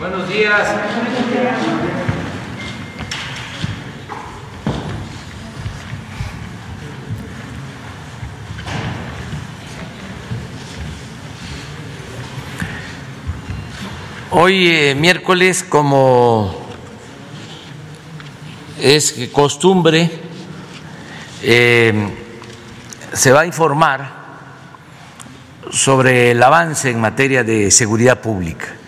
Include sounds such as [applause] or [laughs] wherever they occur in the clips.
Buenos días. Hoy eh, miércoles, como es costumbre, eh, se va a informar sobre el avance en materia de seguridad pública.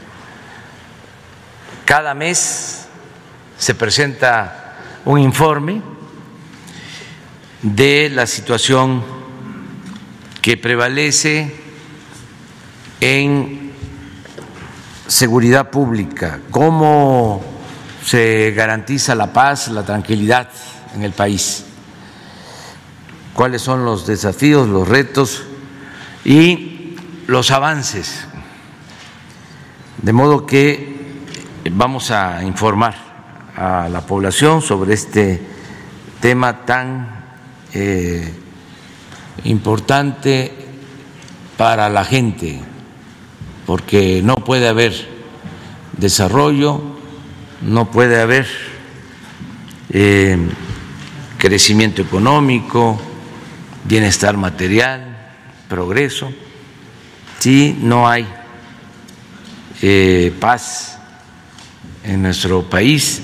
Cada mes se presenta un informe de la situación que prevalece en seguridad pública, cómo se garantiza la paz, la tranquilidad en el país, cuáles son los desafíos, los retos y los avances. De modo que vamos a informar a la población sobre este tema tan eh, importante para la gente porque no puede haber desarrollo, no puede haber eh, crecimiento económico, bienestar material, progreso, si no hay eh, paz en nuestro país,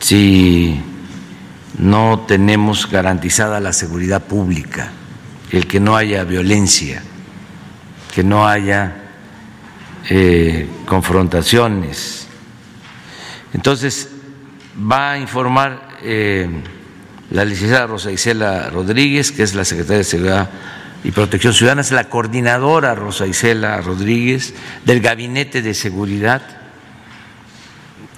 si no tenemos garantizada la seguridad pública, el que no haya violencia, que no haya eh, confrontaciones. Entonces, va a informar eh, la licenciada Rosa Isela Rodríguez, que es la secretaria de Seguridad y Protección Ciudadana, es la coordinadora Rosa Isela Rodríguez del Gabinete de Seguridad.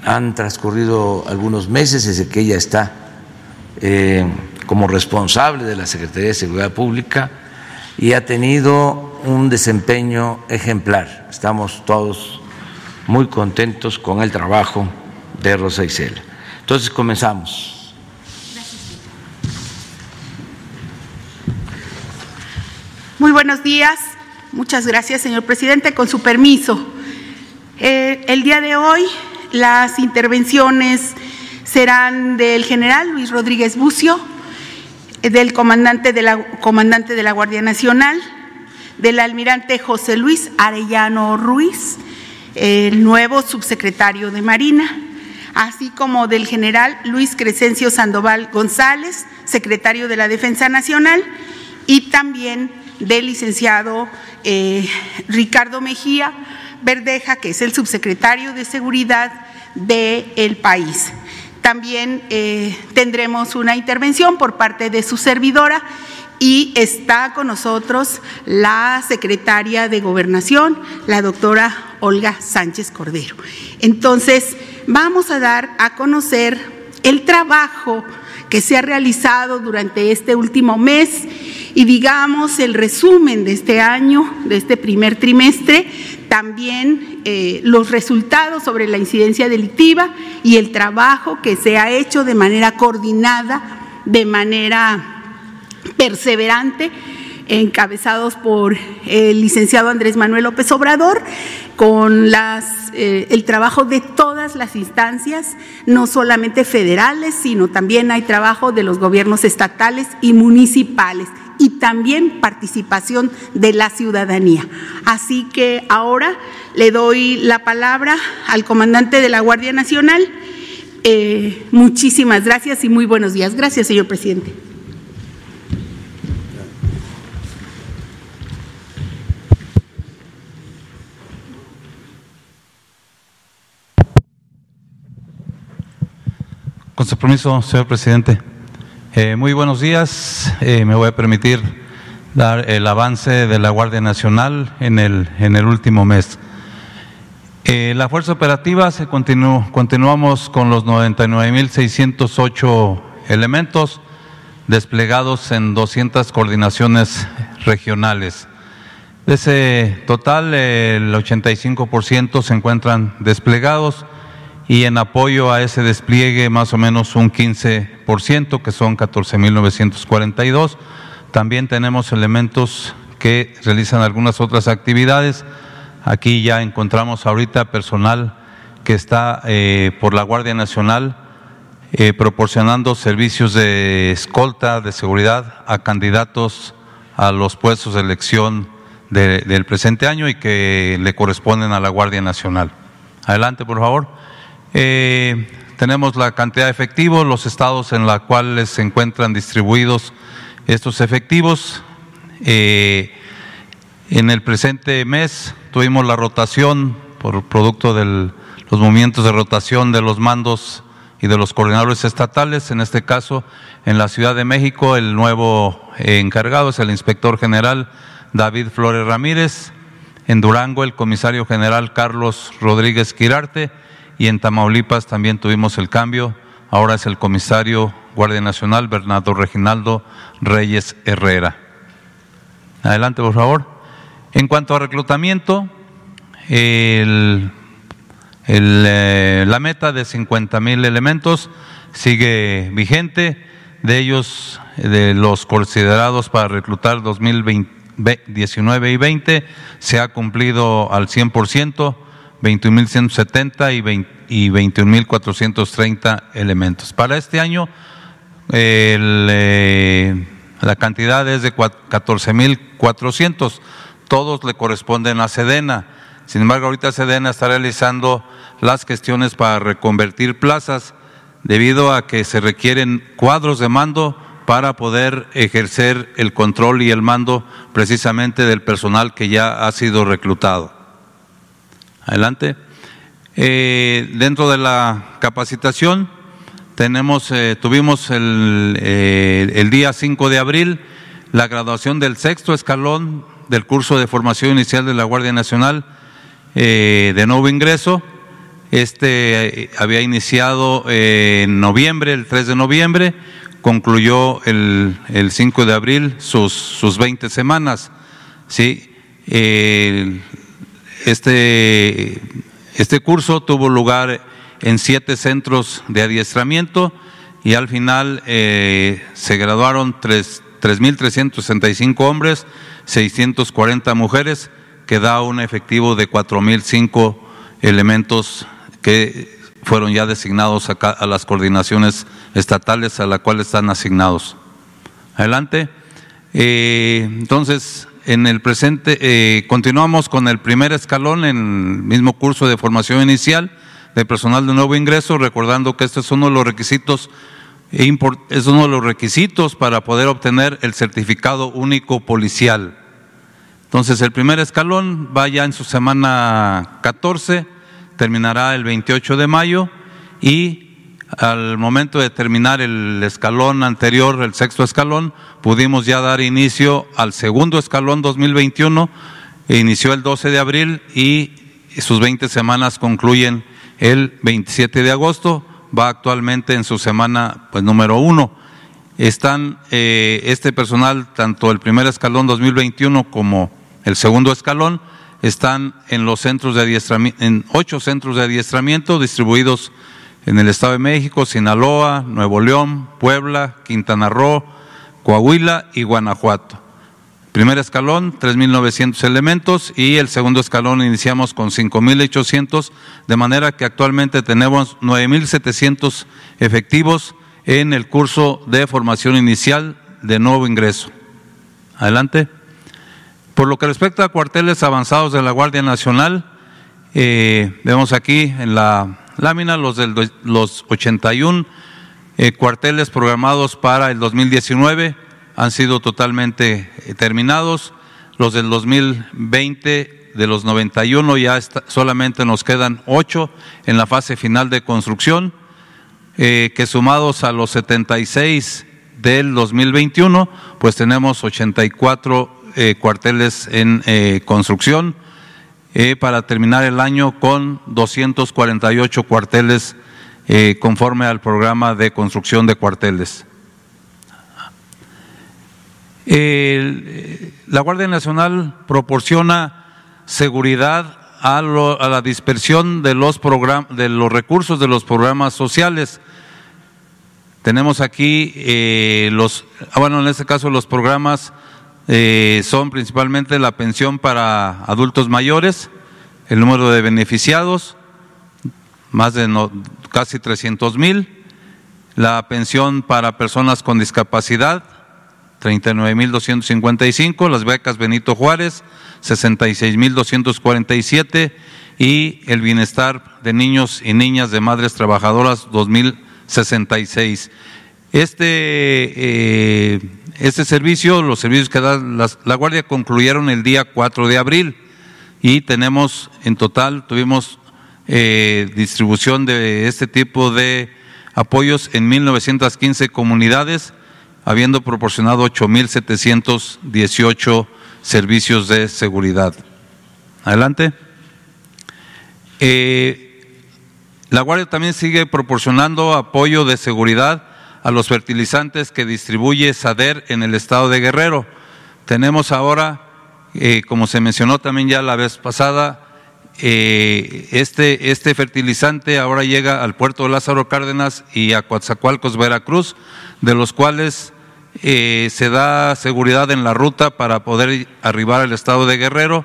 Han transcurrido algunos meses desde que ella está eh, como responsable de la Secretaría de Seguridad Pública y ha tenido un desempeño ejemplar. Estamos todos muy contentos con el trabajo de Rosa Isela. Entonces comenzamos. Muy buenos días. Muchas gracias, señor presidente. Con su permiso, eh, el día de hoy las intervenciones serán del general Luis Rodríguez Bucio, del comandante de la, comandante de la Guardia Nacional, del almirante José Luis Arellano Ruiz, el nuevo subsecretario de Marina, así como del general Luis Crescencio Sandoval González, secretario de la Defensa Nacional, y también del licenciado eh, Ricardo Mejía Verdeja, que es el subsecretario de Seguridad del país. También eh, tendremos una intervención por parte de su servidora y está con nosotros la secretaria de Gobernación, la doctora Olga Sánchez Cordero. Entonces, vamos a dar a conocer el trabajo que se ha realizado durante este último mes y digamos el resumen de este año, de este primer trimestre, también eh, los resultados sobre la incidencia delictiva y el trabajo que se ha hecho de manera coordinada, de manera perseverante, encabezados por el licenciado Andrés Manuel López Obrador, con eh, el trabajo de todas las instancias, no solamente federales, sino también hay trabajo de los gobiernos estatales y municipales y también participación de la ciudadanía. Así que ahora le doy la palabra al comandante de la Guardia Nacional. Eh, muchísimas gracias y muy buenos días. Gracias, señor presidente. Con su permiso, señor presidente. Eh, muy buenos días. Eh, me voy a permitir dar el avance de la Guardia Nacional en el, en el último mes. Eh, la fuerza operativa se continuó, continuamos con los 99.608 elementos desplegados en 200 coordinaciones regionales. De ese total, el 85% se encuentran desplegados y en apoyo a ese despliegue más o menos un 15%, que son 14.942. También tenemos elementos que realizan algunas otras actividades. Aquí ya encontramos ahorita personal que está eh, por la Guardia Nacional eh, proporcionando servicios de escolta, de seguridad a candidatos a los puestos de elección del presente año y que le corresponden a la Guardia Nacional. Adelante, por favor. Eh, tenemos la cantidad de efectivos, los estados en los cuales se encuentran distribuidos estos efectivos. Eh, en el presente mes tuvimos la rotación por producto de los movimientos de rotación de los mandos y de los coordinadores estatales. En este caso, en la Ciudad de México, el nuevo encargado es el inspector general David Flores Ramírez. En Durango, el comisario general Carlos Rodríguez Quirarte. Y en Tamaulipas también tuvimos el cambio. Ahora es el comisario Guardia Nacional Bernardo Reginaldo Reyes Herrera. Adelante, por favor. En cuanto a reclutamiento, el eh, la meta de 50 mil elementos sigue vigente, de ellos, de los considerados para reclutar 2019 y 20, se ha cumplido al 100%, 21.170 y 21.430 elementos. Para este año, eh, la cantidad es de 14.400, todos le corresponden a Sedena. Sin embargo, ahorita Sedena está realizando las gestiones para reconvertir plazas debido a que se requieren cuadros de mando para poder ejercer el control y el mando precisamente del personal que ya ha sido reclutado. Adelante. Eh, dentro de la capacitación tenemos, eh, tuvimos el, eh, el día 5 de abril la graduación del sexto escalón del curso de formación inicial de la Guardia Nacional de nuevo ingreso este había iniciado en noviembre, el 3 de noviembre, concluyó el, 5 de abril sus, sus 20 semanas. ¿sí? Este, este curso tuvo lugar en siete centros de adiestramiento y al final eh, se graduaron 3.365 hombres, 640 mujeres, que da un efectivo de 4.005 elementos que fueron ya designados acá a las coordinaciones estatales a las cuales están asignados. Adelante. Eh, entonces, en el presente, eh, continuamos con el primer escalón en el mismo curso de formación inicial de personal de nuevo ingreso, recordando que este es uno de los requisitos es uno de los requisitos para poder obtener el certificado único policial. Entonces, el primer escalón va ya en su semana 14 terminará el 28 de mayo y al momento de terminar el escalón anterior, el sexto escalón, pudimos ya dar inicio al segundo escalón 2021, e inició el 12 de abril y sus 20 semanas concluyen el 27 de agosto, va actualmente en su semana pues, número uno. Están eh, este personal, tanto el primer escalón 2021 como el segundo escalón, están en los centros de adiestramiento, en ocho centros de adiestramiento distribuidos en el Estado de México, Sinaloa, Nuevo León, Puebla, Quintana Roo, Coahuila y Guanajuato. Primer escalón, 3.900 elementos y el segundo escalón iniciamos con 5.800, de manera que actualmente tenemos 9.700 efectivos en el curso de formación inicial de nuevo ingreso. Adelante. Por lo que respecta a cuarteles avanzados de la Guardia Nacional, eh, vemos aquí en la lámina los, del, los 81 eh, cuarteles programados para el 2019 han sido totalmente eh, terminados. Los del 2020 de los 91 ya solamente nos quedan 8 en la fase final de construcción, que sumados a los 76 del 2021, pues tenemos 84 eh, cuarteles en eh, construcción eh, para terminar el año con 248 cuarteles conforme al programa de construcción de cuarteles. la Guardia Nacional proporciona seguridad a, la dispersión de los, de los recursos de los programas sociales. Tenemos aquí los, ah, bueno, en este caso los programas eh, son principalmente la pensión para adultos mayores, el número de beneficiados, más de casi 300 mil. La pensión para personas con discapacidad, 39.255. Las becas Benito Juárez, 66.247. Y el bienestar de niños y niñas de madres trabajadoras, 2.066. Este, eh, este servicio, los servicios que da la Guardia concluyeron el día 4 de abril y tenemos en total, tuvimos eh, distribución de este tipo de apoyos en 1915 comunidades, habiendo proporcionado 8.718 servicios de seguridad. Adelante. Eh, la Guardia también sigue proporcionando apoyo de seguridad a los fertilizantes que distribuye SADER en el estado de Guerrero. Tenemos ahora, eh, como se mencionó también ya la vez pasada, eh, este, este fertilizante ahora llega al puerto de Lázaro Cárdenas y a Coatzacoalcos, Veracruz, de los cuales eh, se da seguridad en la ruta para poder arribar al estado de Guerrero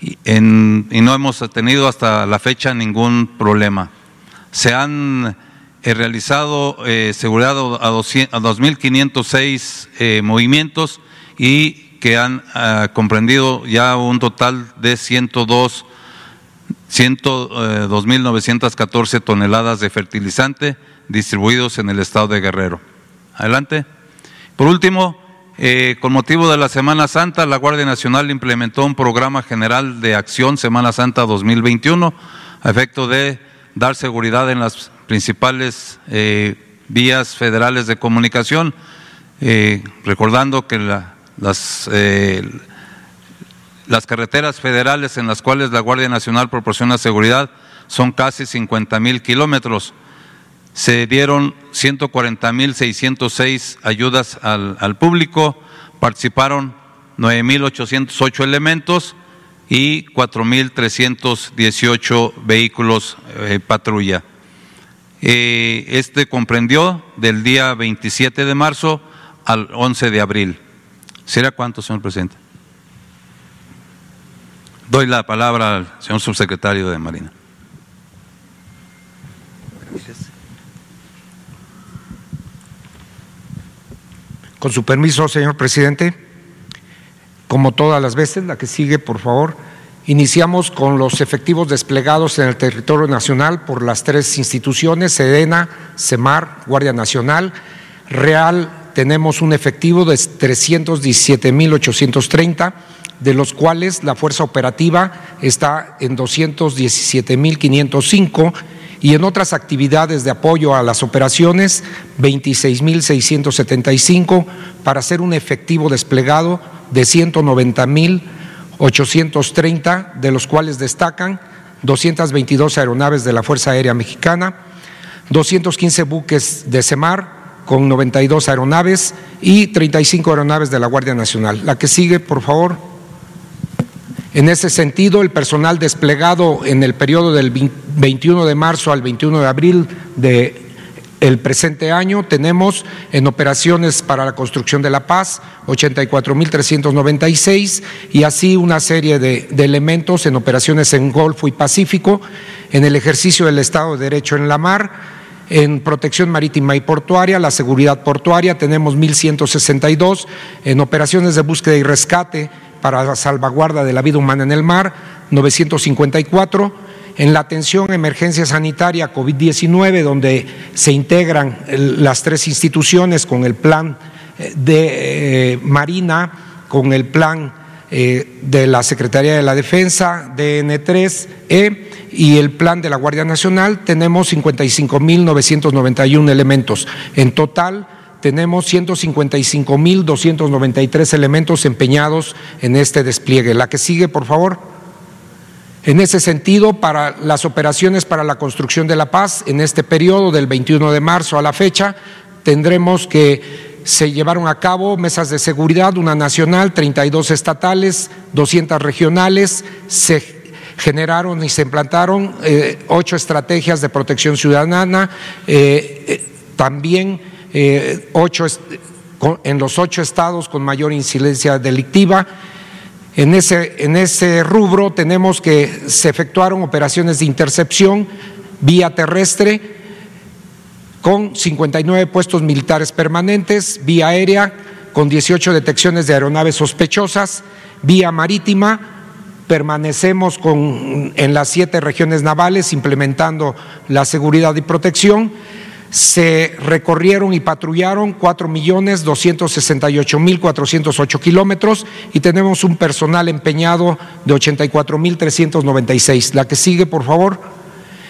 y, no hemos tenido hasta la fecha ningún problema. Se han eh, realizado seguridad a, 2.506 movimientos y que han ah, comprendido ya un total de 102 102.914 eh, toneladas de fertilizante distribuidos en el estado de Guerrero. Adelante. Por último, eh, con motivo de la Semana Santa, la Guardia Nacional implementó un programa general de acción Semana Santa 2021 a efecto de dar seguridad en las principales eh, vías federales de comunicación, recordando que las las carreteras federales en las cuales la Guardia Nacional proporciona seguridad son casi 50 mil kilómetros. Se dieron 140 mil 606 ayudas al, al público, participaron 9.808 elementos y 4.318 vehículos eh, patrulla. Eh, este comprendió del día 27 de marzo al 11 de abril. ¿Será cuánto, señor presidente? Doy la palabra al señor subsecretario de Marina. Con su permiso, señor presidente, como todas las veces, la que sigue, por favor, iniciamos con los efectivos desplegados en el territorio nacional por las tres instituciones, SEDENA, CEMAR, Guardia Nacional. Real tenemos un efectivo de 317.830 de los cuales la fuerza operativa está en 217.505 y en otras actividades de apoyo a las operaciones 26.675 para hacer un efectivo desplegado de 190.830, de los cuales destacan 222 aeronaves de la Fuerza Aérea Mexicana, 215 buques de CEMAR con 92 aeronaves y 35 aeronaves de la Guardia Nacional. La que sigue, por favor. En ese sentido, el personal desplegado en el periodo del 21 de marzo al 21 de abril de el presente año tenemos en operaciones para la construcción de la paz 84.396 y así una serie de, de, elementos en operaciones en Golfo y Pacífico, en el ejercicio del Estado de Derecho en la mar, en protección marítima y portuaria, la seguridad portuaria tenemos 1.162, en operaciones de búsqueda y rescate para la salvaguarda de la vida humana en el mar, 954, en la atención emergencia sanitaria COVID-19, donde se integran las tres instituciones con el plan eh, de eh, Marina, con el plan eh, de la Secretaría de la Defensa, DN3E y el plan de la Guardia Nacional, tenemos 55.991 elementos. En total, tenemos 155.293 elementos empeñados en este despliegue. La que sigue, por favor. En ese sentido, para las operaciones para la construcción de la paz, en este periodo del 21 de marzo a la fecha, tendremos que se llevaron a cabo mesas de seguridad, una nacional, 32 estatales, 200 regionales, se generaron y se implantaron eh, ocho estrategias de protección ciudadana, eh, eh, también eh, en los ocho estados con mayor incidencia delictiva. En ese, en ese rubro tenemos que se efectuaron operaciones de intercepción vía terrestre con 59 puestos militares permanentes, vía aérea con 18 detecciones de aeronaves sospechosas, vía marítima. Permanecemos con, en las siete regiones navales implementando la seguridad y protección se recorrieron y patrullaron cuatro millones doscientos sesenta y ocho mil cuatrocientos ocho kilómetros y tenemos un personal empeñado de ochenta y cuatro mil trescientos noventa y seis. La que sigue, por favor.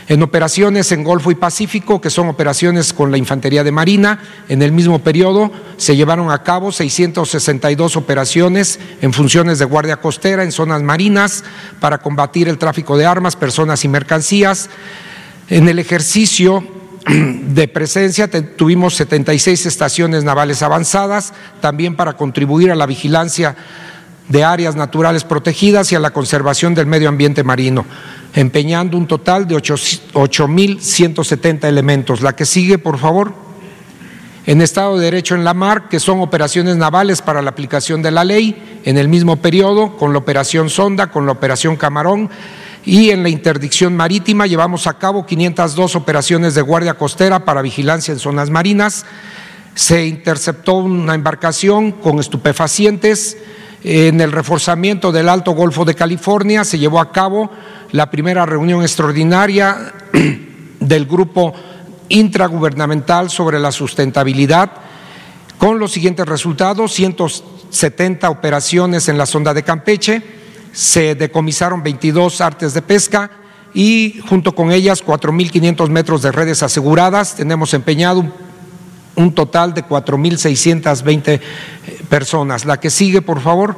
En operaciones en Golfo y Pacífico, que son operaciones con la Infantería de Marina, en el mismo periodo se llevaron a cabo 662 operaciones en funciones de guardia costera en zonas marinas para combatir el tráfico de armas, personas y mercancías. En el ejercicio [clears throat] de presencia, tuvimos 76 estaciones navales avanzadas, también para contribuir a la vigilancia de áreas naturales protegidas y a la conservación del medio ambiente marino, empeñando un total de 8.170 elementos. La que sigue, por favor. En Estado de Derecho en la Mar, que son operaciones navales para la aplicación de la ley, en el mismo periodo, con la operación Sonda, con la operación Camarón, y en la interdicción marítima llevamos a cabo 502 operaciones de guardia costera para vigilancia en zonas marinas. Se interceptó una embarcación con estupefacientes. En el reforzamiento del Alto Golfo de California se llevó a cabo la primera reunión extraordinaria [clears throat] del grupo intragubernamental sobre la sustentabilidad con los siguientes resultados, 170 operaciones en la sonda de Campeche, se decomisaron 22 artes de pesca y junto con ellas 4.500 metros de redes aseguradas. Tenemos empeñado un, total de 4.620 eh, personas. La que sigue, por favor.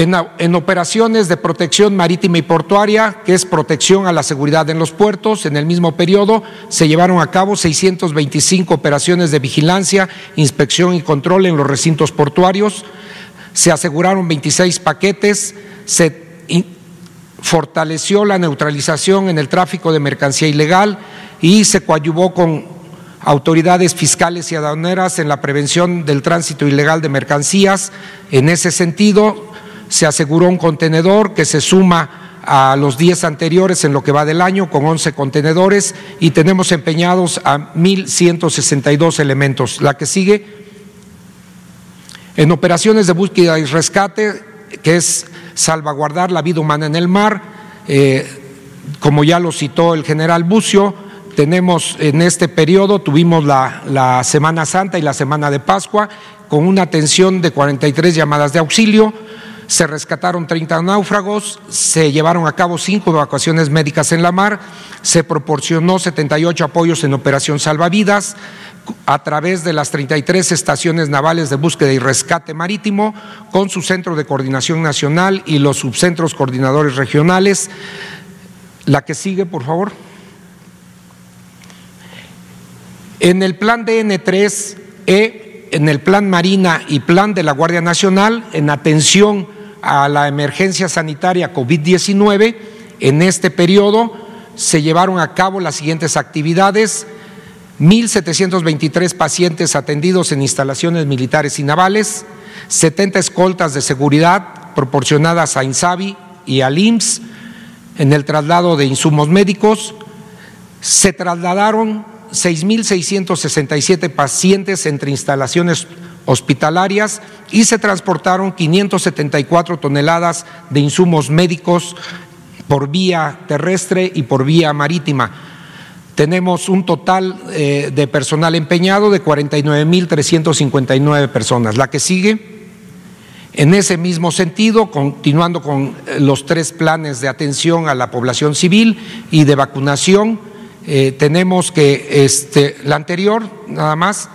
En, operaciones de protección marítima y portuaria, que es protección a la seguridad en los puertos, en el mismo periodo se llevaron a cabo 625 operaciones de vigilancia, inspección y control en los recintos portuarios, se aseguraron 26 paquetes, se fortaleció la neutralización en el tráfico de mercancía ilegal y se coadyuvó con autoridades fiscales y aduaneras en la prevención del tránsito ilegal de mercancías. En ese sentido, se aseguró un contenedor que se suma a los 10 anteriores en lo que va del año con 11 contenedores y tenemos empeñados a 1.162 elementos. La que sigue, en operaciones de búsqueda y rescate, que es salvaguardar la vida humana en el mar, eh, como ya lo citó el general Bucio, tenemos en este periodo, tuvimos la, la Semana Santa y la Semana de Pascua, con una atención de 43 llamadas de auxilio, se rescataron 30 náufragos, se llevaron a cabo cinco evacuaciones médicas en la mar, se proporcionó 78 apoyos en operación salvavidas a través de las 33 estaciones navales de búsqueda y rescate marítimo, con su centro de coordinación nacional y los subcentros coordinadores regionales. La que sigue, por favor. En el plan DN3E, en el plan Marina y plan de la Guardia Nacional, en atención a la emergencia sanitaria COVID-19, en este periodo se llevaron a cabo las siguientes actividades. 1.723 pacientes atendidos en instalaciones militares y navales, 70 escoltas de seguridad proporcionadas a INSABI y al IMSS en el traslado de insumos médicos, se trasladaron 6.667 pacientes entre instalaciones hospitalarias y se transportaron 574 toneladas de insumos médicos por vía terrestre y por vía marítima. Tenemos un total eh, de personal empeñado de 49.359 personas. La que sigue, en ese mismo sentido, continuando con eh, los tres planes de atención a la población civil y de vacunación, eh, tenemos que este, la anterior, nada más,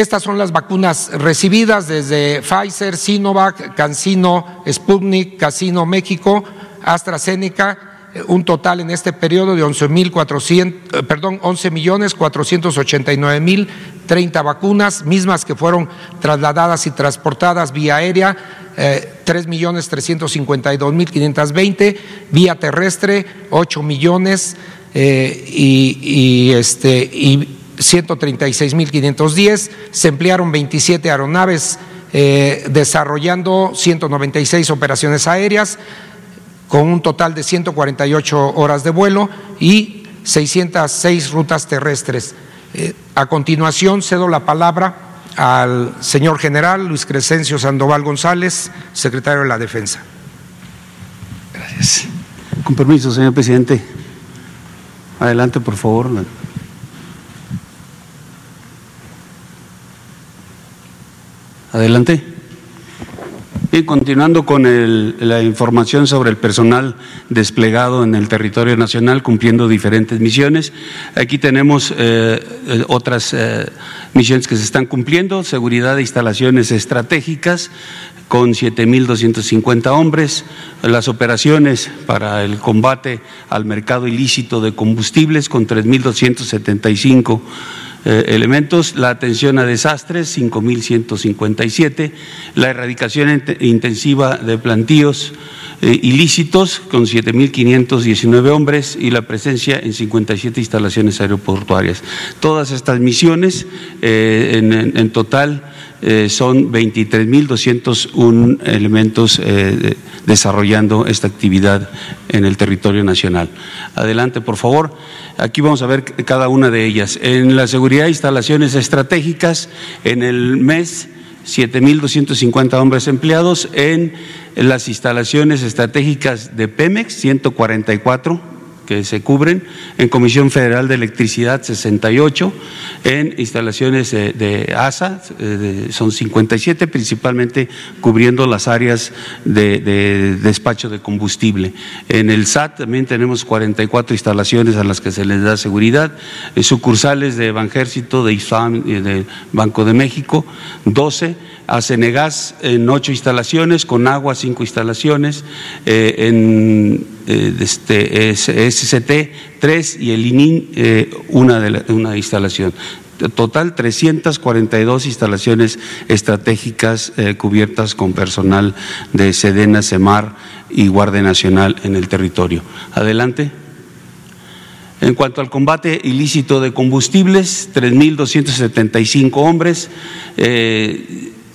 estas son las vacunas recibidas desde Pfizer, Sinovac, CanSino, Sputnik, Casino México, AstraZeneca, eh, un total en este periodo de 11 eh, perdón, 11 millones 489 mil 30 vacunas, mismas que fueron trasladadas y transportadas vía aérea, eh, 3 millones 352 mil 520, vía terrestre 8 millones eh, y, y, este, y 136.510, se emplearon 27 aeronaves eh, desarrollando 196 operaciones aéreas con un total de 148 horas de vuelo y 606 rutas terrestres. Eh, a continuación, cedo la palabra al señor general Luis Crescencio Sandoval González, secretario de la Defensa. Gracias. Con permiso, señor presidente. Adelante, por favor. Adelante. Y continuando con la información sobre el personal desplegado en el territorio nacional cumpliendo diferentes misiones, aquí tenemos eh, eh, otras eh, misiones que se están cumpliendo, seguridad de instalaciones estratégicas con 7.250 hombres, las operaciones para el combate al mercado ilícito de combustibles con 3.275 eh, elementos, la atención a desastres, 5.157, la erradicación intensiva de plantíos eh, ilícitos, con 7.519 hombres, y la presencia en 57 instalaciones aeroportuarias. Todas estas misiones, eh, en, en, total, eh, son 23.201 elementos eh, desarrollando esta actividad en el territorio nacional. Adelante, por favor. Aquí vamos a ver cada una de ellas. En la seguridad de instalaciones estratégicas, en el mes 7.250 hombres empleados, en las instalaciones estratégicas de Pemex, 144 que se cubren, en Comisión Federal de Electricidad 68, en instalaciones de, ASA son 57, principalmente cubriendo las áreas de, despacho de combustible. En el SAT también tenemos 44 instalaciones a las que se les da seguridad, eh, sucursales de Banjército, de ISAM y de Banco de México, 12 a Senegas en ocho instalaciones, con agua cinco instalaciones, eh, en eh, este, SCT tres y el ININ eh, una, de una instalación. Total 342 instalaciones estratégicas cubiertas con personal de Sedena, Semar y Guardia Nacional en el territorio. Adelante. En cuanto al combate ilícito de combustibles, 3.275 hombres.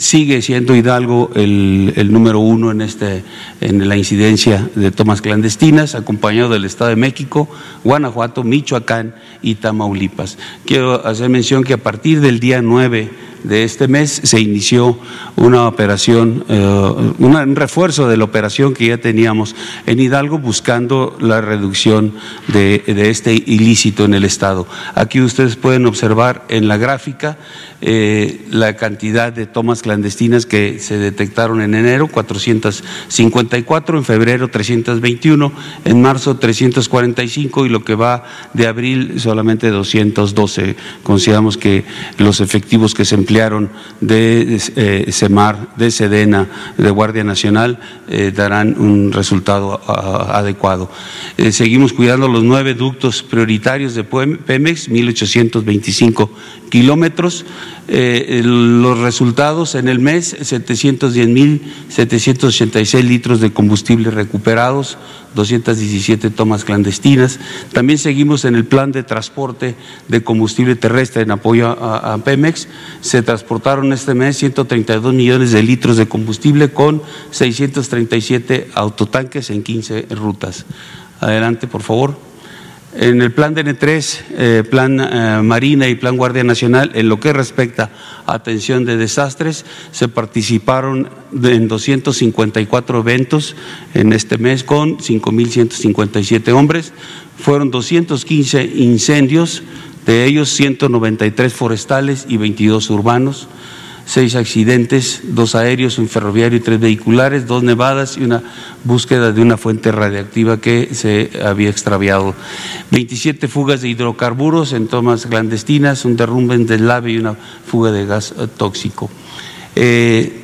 Sigue siendo Hidalgo el, el, número uno en, este, en la incidencia de tomas clandestinas, acompañado del Estado de México, Guanajuato, Michoacán y Tamaulipas. Quiero hacer mención que a partir del día 9 de este mes se inició una operación, eh, un refuerzo de la operación que ya teníamos en Hidalgo buscando la reducción de, de este ilícito en el Estado. Aquí ustedes pueden observar en la gráfica eh, la cantidad de tomas clandestinas que se detectaron en enero, 454, en febrero 321, en marzo 345 y lo que va de abril solamente 212. Consideramos que los efectivos que se emplearon de eh, SEMAR, de SEDENA, de Guardia Nacional, eh, darán un resultado adecuado. seguimos cuidando los nueve ductos prioritarios de Pemex, 1825 kilómetros. Eh, los resultados en el mes, 710.786 litros de combustible recuperados, 217 tomas clandestinas. También seguimos en el plan de transporte de combustible terrestre en apoyo a, a Pemex. Se transportaron este mes 132 millones de litros de combustible con 637 autotanques en 15 rutas. Adelante, por favor. En el plan DN3, eh, plan eh, Marina y plan Guardia Nacional, en lo que respecta a atención de desastres, se participaron en 254 eventos en este mes con 5.157 hombres. Fueron 215 incendios, de ellos 193 forestales y 22 urbanos seis accidentes, dos aéreos, un ferroviario y tres vehiculares, dos nevadas y una búsqueda de una fuente radiactiva que se había extraviado. 27 fugas de hidrocarburos en tomas clandestinas, un derrumbe en deslave y una fuga de gas tóxico. Eh,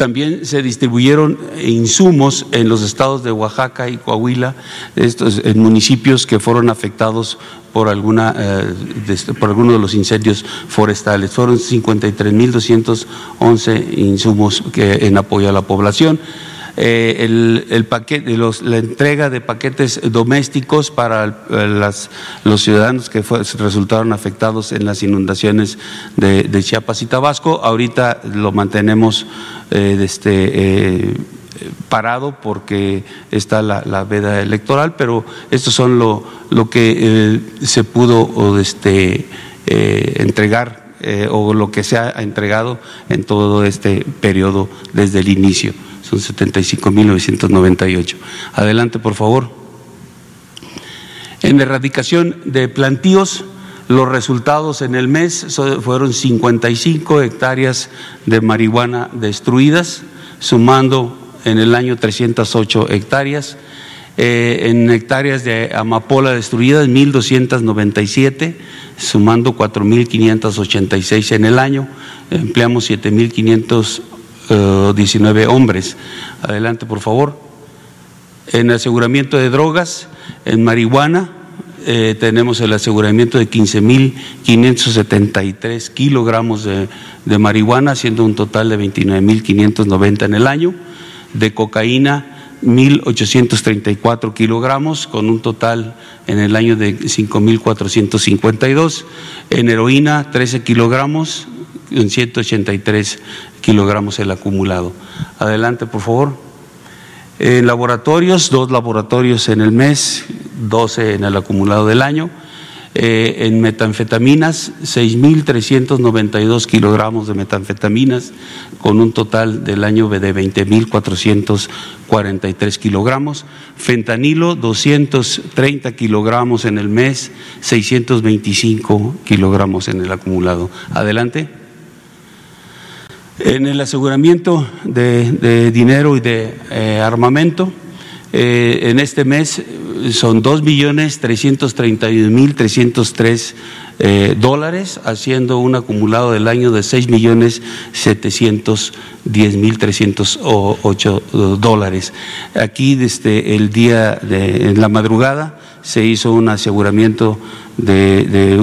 también se distribuyeron insumos en los estados de Oaxaca y Coahuila, estos en municipios que fueron afectados por alguna eh, por alguno de los incendios forestales. Fueron 53.211 insumos que, en apoyo a la población. eh, el, paquete, los, la entrega de paquetes domésticos para las, los ciudadanos que resultaron afectados en las inundaciones de, Chiapas y Tabasco. Ahorita lo mantenemos eh, este, parado porque está la, veda electoral, pero estos son lo, lo que se pudo este, entregar eh, o lo que se ha entregado en todo este periodo desde el inicio. Son 75.998. Adelante, por favor. En erradicación de plantíos, los resultados en el mes fueron 55 hectáreas de marihuana destruidas, sumando en el año 308 hectáreas. Eh, en hectáreas de amapola destruidas, 1.297 sumando 4.586 en el año, empleamos 7.519 hombres. Adelante, por favor. En aseguramiento de drogas, en marihuana, eh, tenemos el aseguramiento de 15.573 kilogramos de, de marihuana, siendo un total de 29.590 en el año. De cocaína, 1.834 kilogramos, con un total en el año de 5.452. En heroína, 13 kilogramos, en 183 kilogramos el acumulado. Adelante, por favor. En laboratorios, dos laboratorios en el mes, 12 en el acumulado del año. Eh, en metanfetaminas, 6.392 kilogramos de metanfetaminas, con un total del año de 20.443 kilogramos. Fentanilo, 230 kilogramos en el mes, 625 kilogramos en el acumulado. Adelante. En el aseguramiento de, dinero y de eh, armamento, eh, en este mes son 2.331.303 eh, dólares, haciendo un acumulado del año de 6.710.308 dólares. Aquí desde el día de en la madrugada se hizo un aseguramiento de, de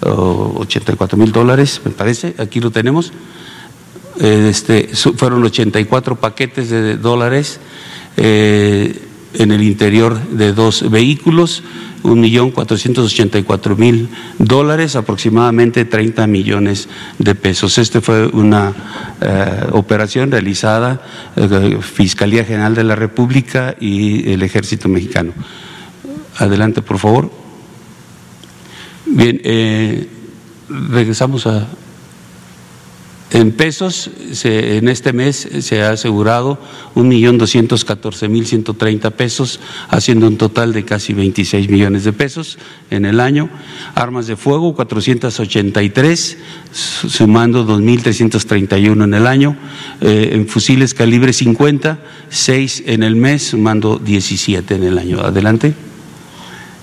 1.484.000 dólares, me parece, aquí lo tenemos. Este, fueron 84 paquetes de dólares eh, en el interior de dos vehículos, un millón cuatrocientos mil dólares, aproximadamente 30 millones de pesos. Esta fue una eh, operación realizada eh, Fiscalía General de la República y el Ejército Mexicano. Adelante, por favor. Bien, regresamos a, en pesos, en este mes se ha asegurado un millón doscientos catorce mil ciento treinta pesos, haciendo un total de casi 26 millones de pesos en el año. Armas de fuego, 483, sumando 2.331 en el año. Eh, en fusiles calibre 50, 6 en el mes, sumando 17 en el año. Adelante.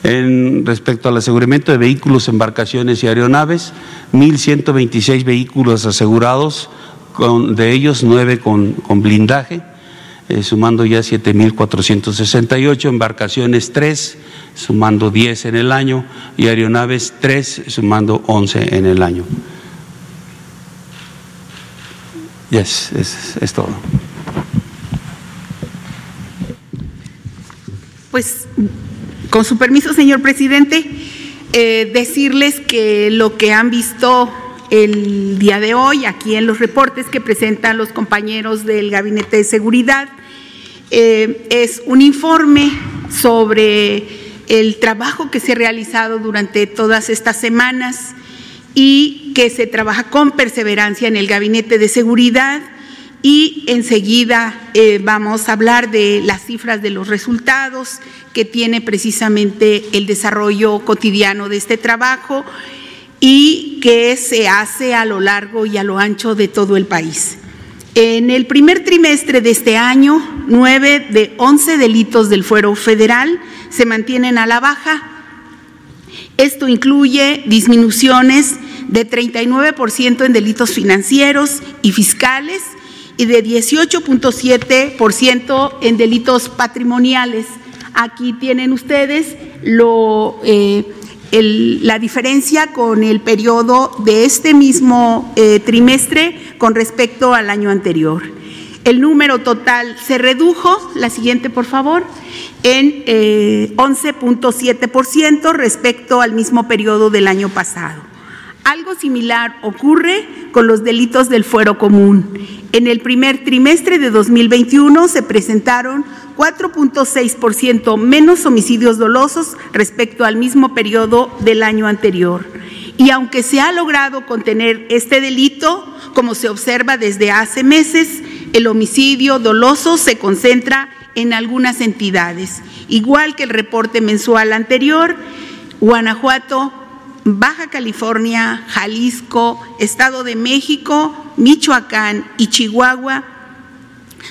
En respecto al aseguramiento de vehículos, embarcaciones y aeronaves, 1.126 vehículos asegurados, con, de ellos 9 con, con blindaje, eh, sumando ya 7.468, embarcaciones 3, sumando 10 en el año, y aeronaves 3, sumando 11 en el año. Yes, es, es todo. Pues con su permiso, señor presidente, eh, decirles que lo que han visto el día de hoy aquí en los reportes que presentan los compañeros del Gabinete de Seguridad eh, es un informe sobre el trabajo que se ha realizado durante todas estas semanas y que se trabaja con perseverancia en el Gabinete de Seguridad y enseguida eh, vamos a hablar de las cifras de los resultados que tiene precisamente el desarrollo cotidiano de este trabajo y que se hace a lo largo y a lo ancho de todo el país. En el primer trimestre de este año, nueve de once delitos del fuero federal se mantienen a la baja. Esto incluye disminuciones de 39% en delitos financieros y fiscales y de 18.7% en delitos patrimoniales. Aquí tienen ustedes eh, la diferencia con el periodo de este mismo eh, trimestre con respecto al año anterior. El número total se redujo, la siguiente por favor, en 11.7% respecto al mismo periodo del año pasado. Algo similar ocurre con los delitos del fuero común. En el primer trimestre de 2021 se presentaron 4.6% menos homicidios dolosos respecto al mismo periodo del año anterior. Y aunque se ha logrado contener este delito, como se observa desde hace meses, el homicidio doloso se concentra en algunas entidades. Igual que el reporte mensual anterior, Guanajuato Baja California, Jalisco, Estado de México, Michoacán y Chihuahua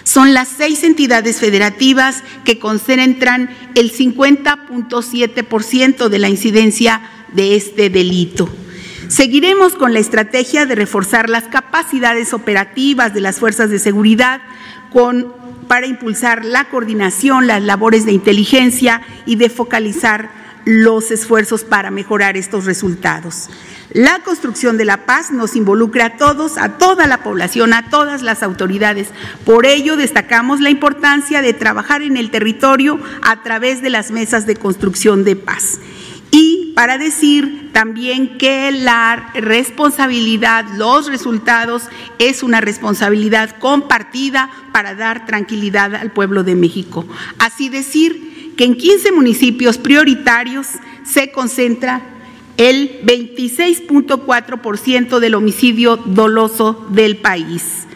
son las seis entidades federativas que concentran el 50.7% de la incidencia de este delito. Seguiremos con la estrategia de reforzar las capacidades operativas de las fuerzas de seguridad con, para impulsar la coordinación, las labores de inteligencia y de focalizar los esfuerzos para mejorar estos resultados. La construcción de la paz nos involucra a todos, a toda la población, a todas las autoridades. Por ello, destacamos la importancia de trabajar en el territorio a través de las mesas de construcción de paz. Y para decir también que la responsabilidad, los resultados, es una responsabilidad compartida para dar tranquilidad al pueblo de México. Así decir, que en 15 municipios prioritarios se concentra el 26.4% del homicidio doloso del país.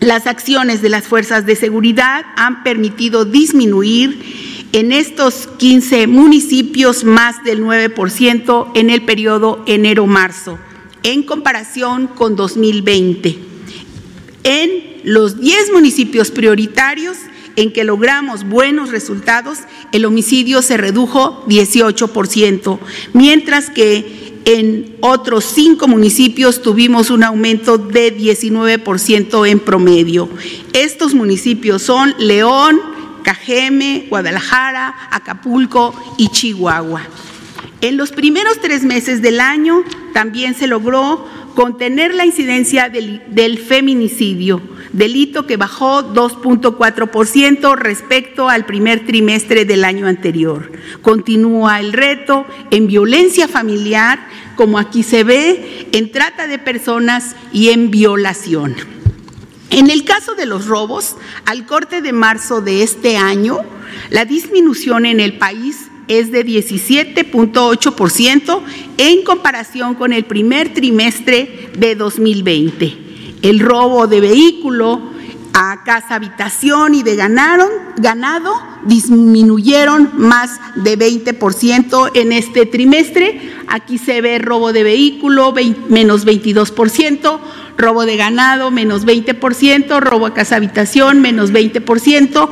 Las acciones de las fuerzas de seguridad han permitido disminuir en estos 15 municipios más del 9% en el periodo enero-marzo, en comparación con 2020. En los 10 municipios prioritarios, en que logramos buenos resultados, el homicidio se redujo 18%, mientras que en otros cinco municipios tuvimos un aumento de 19% en promedio. Estos municipios son León, Cajeme, Guadalajara, Acapulco y Chihuahua. En los primeros tres meses del año también se logró contener la incidencia del, del feminicidio delito que bajó 2.4% respecto al primer trimestre del año anterior. Continúa el reto en violencia familiar, como aquí se ve, en trata de personas y en violación. En el caso de los robos, al corte de marzo de este año, la disminución en el país es de 17.8% en comparación con el primer trimestre de 2020 el robo de vehículo a casa habitación y de ganado disminuyeron más de 20% en este trimestre. Aquí se ve robo de vehículo menos 22%, robo de ganado menos 20%, robo a casa habitación menos 20%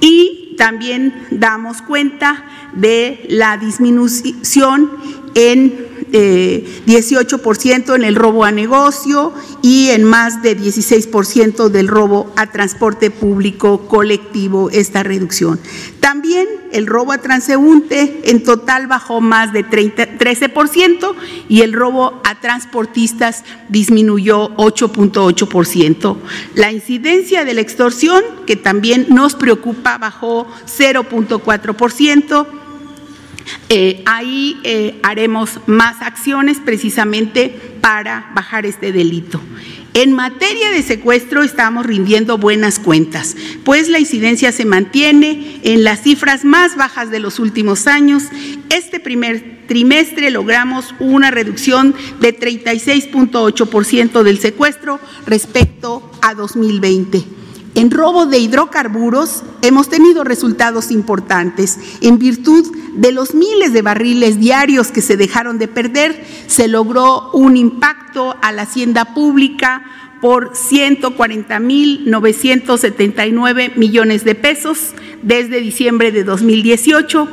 y también damos cuenta de la disminución en 18% eh, en el robo a negocio y en más de 16% del robo a transporte público colectivo esta reducción. También el robo a transeúnte en total bajó más de 13% y el robo a transportistas disminuyó 8.8%. La incidencia de la extorsión, que también nos preocupa, bajó 0.4%. Eh, ahí eh, haremos más acciones precisamente para bajar este delito. En materia de secuestro estamos rindiendo buenas cuentas, pues la incidencia se mantiene en las cifras más bajas de los últimos años. Este primer trimestre logramos una reducción de 36.8% del secuestro respecto a 2020. En robo de hidrocarburos hemos tenido resultados importantes. En virtud de los miles de barriles diarios que se dejaron de perder, se logró un impacto a la hacienda pública por 140.979 millones de pesos desde diciembre de 2018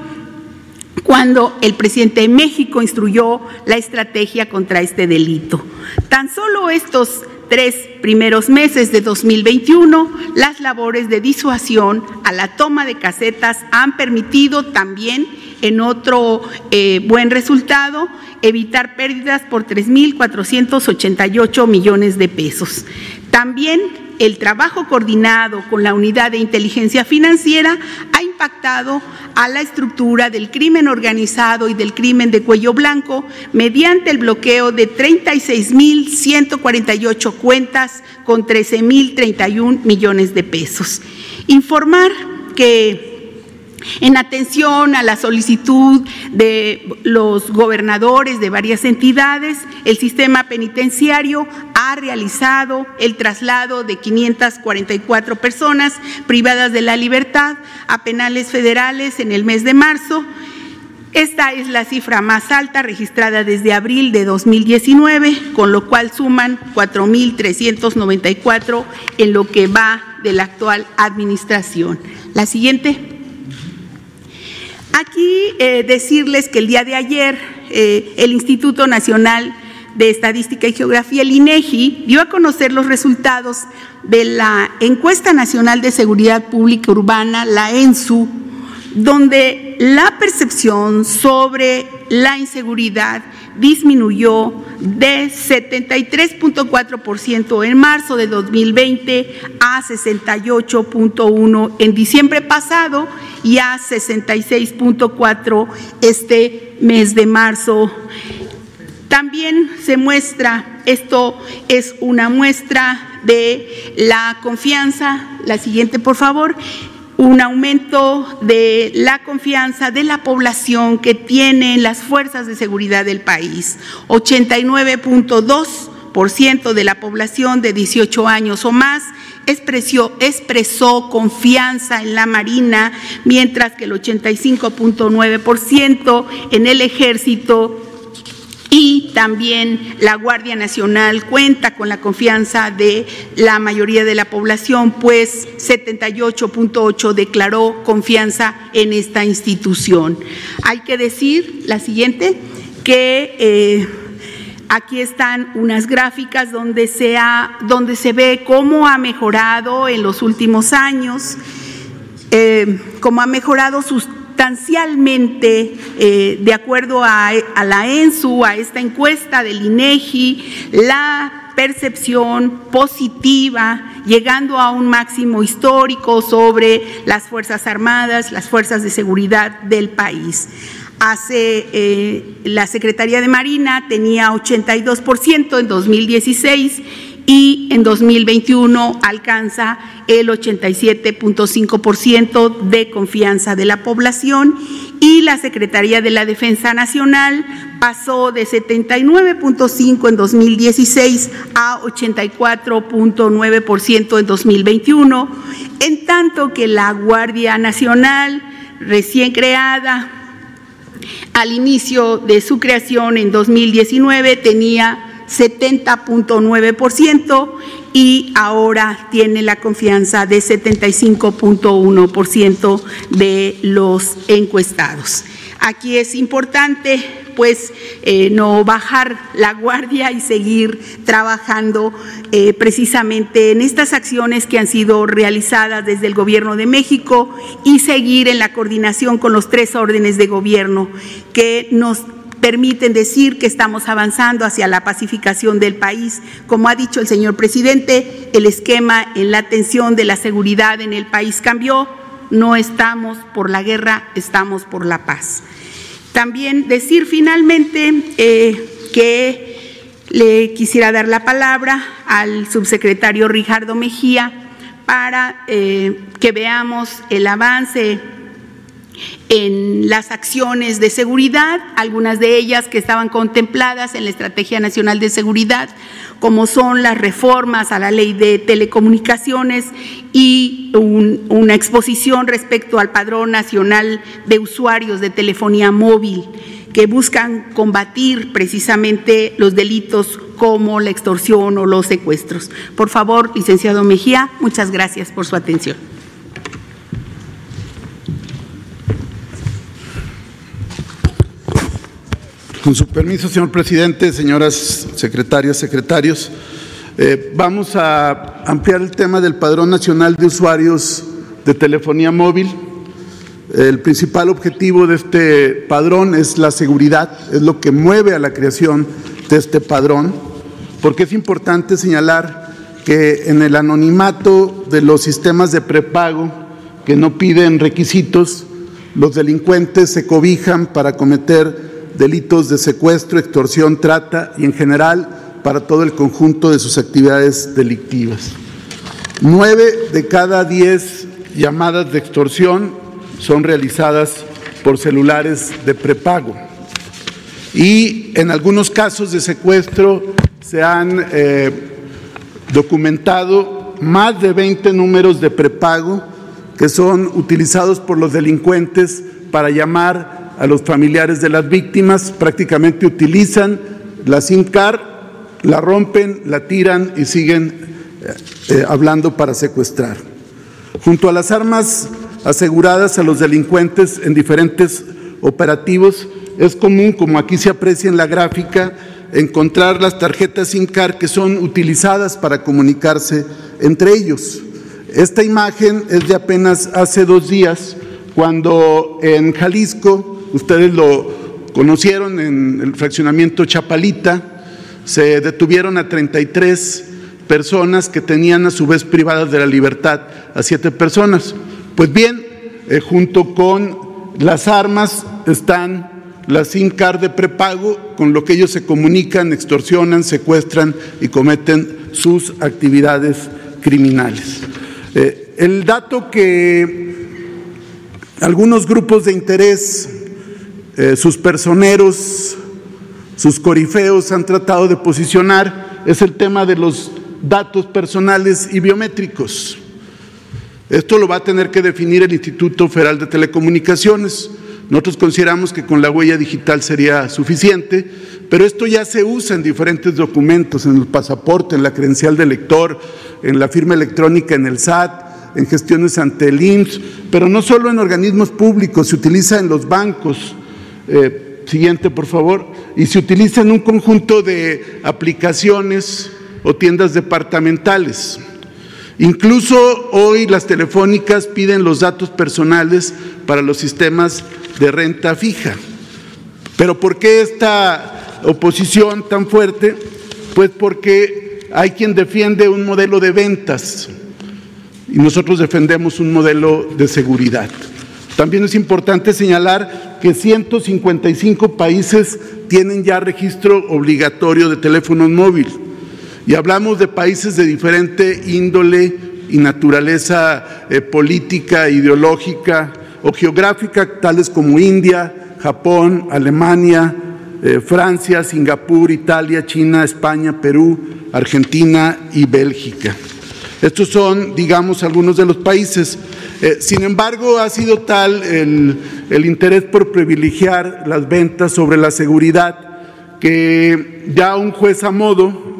cuando el presidente de México instruyó la estrategia contra este delito. Tan solo estos tres primeros meses de 2021, las labores de disuasión a la toma de casetas han permitido también, en otro eh, buen resultado, evitar pérdidas por 3.488 millones de pesos. También el trabajo coordinado con la unidad de inteligencia financiera ha impactado a la estructura del crimen organizado y del crimen de cuello blanco mediante el bloqueo de 36.148 cuentas con 13.031 millones de pesos. Informar que en atención a la solicitud de los gobernadores de varias entidades, el sistema penitenciario ha realizado el traslado de 544 personas privadas de la libertad a penales federales en el mes de marzo. Esta es la cifra más alta registrada desde abril de 2019, con lo cual suman 4.394 en lo que va de la actual administración. La siguiente. Aquí eh, decirles que el día de ayer eh, el Instituto Nacional de Estadística y Geografía, el INEGI, dio a conocer los resultados de la Encuesta Nacional de Seguridad Pública Urbana, la ENSU, donde la percepción sobre la inseguridad disminuyó de 73.4% en marzo de 2020 a 68.1% en diciembre pasado y a 66.4% este mes de marzo. También se muestra, esto es una muestra de la confianza, la siguiente por favor, un aumento de la confianza de la población que tienen las fuerzas de seguridad del país. 89.2% de la población de 18 años o más expresó, expresó confianza en la Marina, mientras que el 85.9% en el Ejército y también la Guardia Nacional cuenta con la confianza de la mayoría de la población, pues 78.8 declaró confianza en esta institución. Hay que decir la siguiente, que eh, aquí están unas gráficas donde se, donde se ve cómo ha mejorado en los últimos años, eh, cómo ha mejorado sus sustancialmente, eh, de acuerdo a, la ENSU, a esta encuesta del INEGI, la percepción positiva, llegando a un máximo histórico sobre las Fuerzas Armadas, las fuerzas de seguridad del país. Hace eh, la Secretaría de Marina tenía 82% en 2016 y en 2021 alcanza el 87.5% de confianza de la población y la Secretaría de la Defensa Nacional pasó de 79.5 en 2016 a 84.9% en 2021, en tanto que la Guardia Nacional recién creada al inicio de su creación en 2019 tenía 70.9% y ahora tiene la confianza de 75.1% de los encuestados. Aquí es importante pues eh, no bajar la guardia y seguir trabajando eh, precisamente en estas acciones que han sido realizadas desde el Gobierno de México y seguir en la coordinación con los tres órdenes de gobierno que nos permiten decir que estamos avanzando hacia la pacificación del país. Como ha dicho el señor presidente, el esquema en la atención de la seguridad en el país cambió. No estamos por la guerra, estamos por la paz. También decir finalmente eh, que le quisiera dar la palabra al subsecretario Ricardo Mejía para eh, que veamos el avance en las acciones de seguridad, algunas de ellas que estaban contempladas en la Estrategia Nacional de Seguridad, como son las reformas a la ley de telecomunicaciones y una exposición respecto al Padrón Nacional de Usuarios de Telefonía Móvil, que buscan combatir precisamente los delitos como la extorsión o los secuestros. Por favor, licenciado Mejía, muchas gracias por su atención. Con su permiso, señor presidente, señoras secretarias, secretarios, eh, vamos a ampliar el tema del Padrón Nacional de Usuarios de Telefonía Móvil. El principal objetivo de este padrón es la seguridad, es lo que mueve a la creación de este padrón, porque es importante señalar que en el anonimato de los sistemas de prepago que no piden requisitos, los delincuentes se cobijan para cometer delitos de secuestro, extorsión, trata y en general para todo el conjunto de sus actividades delictivas. Nueve de cada diez llamadas de extorsión son realizadas por celulares de prepago. Y en algunos casos de secuestro se han eh, documentado más de 20 números de prepago que son utilizados por los delincuentes para llamar a los familiares de las víctimas. Prácticamente utilizan la SIM card, la rompen, la tiran y siguen eh, eh, hablando para secuestrar. Junto a las armas aseguradas a los delincuentes en diferentes operativos, es común, como aquí se aprecia en la gráfica, encontrar las tarjetas SIM card que son utilizadas para comunicarse entre ellos. Esta imagen es de apenas hace dos días, cuando en Jalisco, ustedes lo conocieron en el fraccionamiento Chapalita, se detuvieron a 33 personas que tenían a su vez privadas de la libertad a siete personas. Pues bien, eh, junto con las armas están las SIM de prepago, con lo que ellos se comunican, extorsionan, secuestran y cometen sus actividades criminales. Eh, el dato que algunos grupos de interés, eh, sus personeros, sus corifeos han tratado de posicionar es el tema de los datos personales y biométricos. Esto lo va a tener que definir el Instituto Federal de Telecomunicaciones. Nosotros consideramos que con la huella digital sería suficiente, pero esto ya se usa en diferentes documentos, en el pasaporte, en la credencial de lector, en la firma electrónica en el SAT, en gestiones ante el IMSS, pero no solo en organismos públicos, se utiliza en los bancos. Eh, siguiente, por favor. Y se utiliza en un conjunto de aplicaciones o tiendas departamentales. Incluso hoy las telefónicas piden los datos personales para los sistemas de renta fija. Pero ¿por qué esta oposición tan fuerte? Pues porque hay quien defiende un modelo de ventas y nosotros defendemos un modelo de seguridad. También es importante señalar que 155 países tienen ya registro obligatorio de teléfonos móviles y hablamos de países de diferente índole y naturaleza eh, política, ideológica o geográfica, tales como India, Japón, Alemania, eh, Francia, Singapur, Italia, China, España, Perú, Argentina y Bélgica. Estos son, digamos, algunos de los países. Eh, sin embargo, ha sido tal el, el interés por privilegiar las ventas sobre la seguridad que ya un juez a modo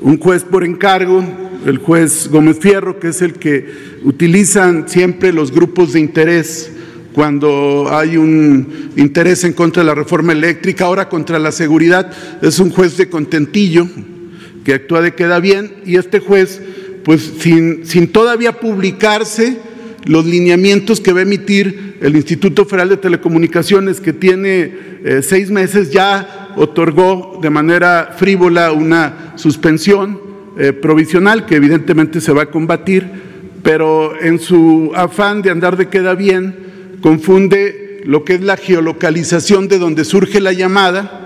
un juez por encargo, el juez Gómez Fierro, que es el que utilizan siempre los grupos de interés cuando hay un interés en contra de la reforma eléctrica, ahora contra la seguridad, es un juez de contentillo que actúa de queda bien y este juez, pues sin, sin todavía publicarse los lineamientos que va a emitir el Instituto Federal de Telecomunicaciones, que tiene eh, seis meses, ya otorgó de manera frívola una suspensión eh, provisional que evidentemente se va a combatir, pero en su afán de andar de queda bien, confunde lo que es la geolocalización de donde surge la llamada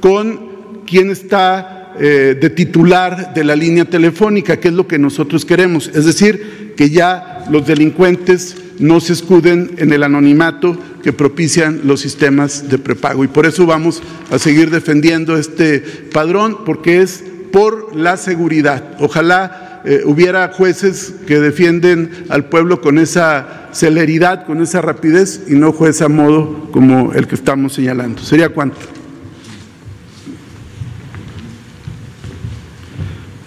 con quién está eh, de titular de la línea telefónica, que es lo que nosotros queremos. Es decir, que ya los delincuentes no se escuden en el anonimato que propician los sistemas de prepago. Y por eso vamos a seguir defendiendo este padrón, porque es por la seguridad. Ojalá eh, hubiera jueces que defienden al pueblo con esa celeridad, con esa rapidez, y no juez a modo como el que estamos señalando. ¿Sería cuánto?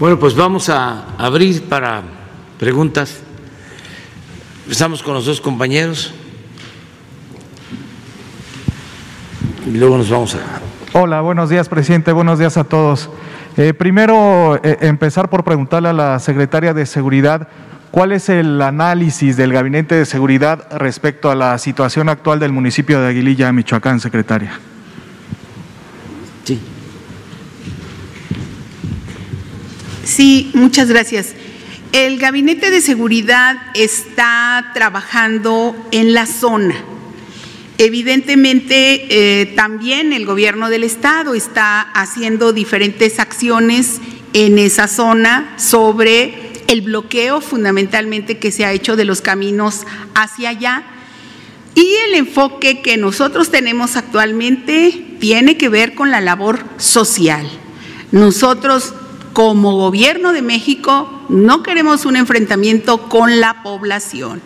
Bueno, pues vamos a abrir para preguntas. Empezamos con los dos compañeros y luego nos vamos a... Hola, buenos días, presidente. Buenos días a todos. Eh, primero, eh, empezar por preguntarle a la secretaria de Seguridad cuál es el análisis del Gabinete de Seguridad respecto a la situación actual del municipio de Aguililla, Michoacán, secretaria. Sí. Muchas gracias. El Gabinete de Seguridad está trabajando en la zona. Evidentemente, eh, también el gobierno del Estado está haciendo diferentes acciones en esa zona sobre el bloqueo fundamentalmente que se ha hecho de los caminos hacia allá. Y el enfoque que nosotros tenemos actualmente tiene que ver con la labor social. Nosotros, como gobierno de México, no queremos un enfrentamiento con la población.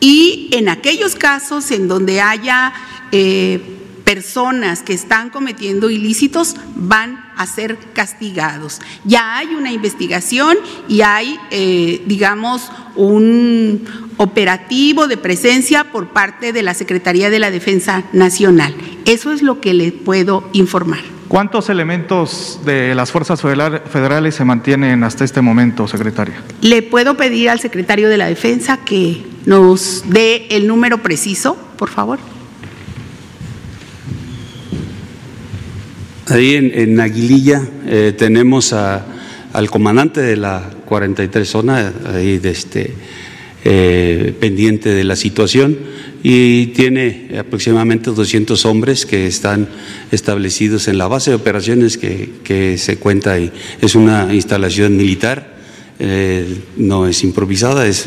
Y en aquellos casos en donde haya eh, personas que están cometiendo ilícitos, van a ser castigados. Ya hay una investigación y hay, eh, digamos, un operativo de presencia por parte de la Secretaría de la Defensa Nacional. Eso es lo que le puedo informar. ¿Cuántos elementos de las fuerzas federales se mantienen hasta este momento, secretaria? Le puedo pedir al secretario de la Defensa que nos dé el número preciso, por favor. Ahí en, Aguililla eh, tenemos al comandante de la 43 zona, ahí de este, eh, pendiente de la situación y tiene aproximadamente 200 hombres que están establecidos en la base de operaciones que, que se cuenta ahí. Es una instalación militar eh, no es improvisada, es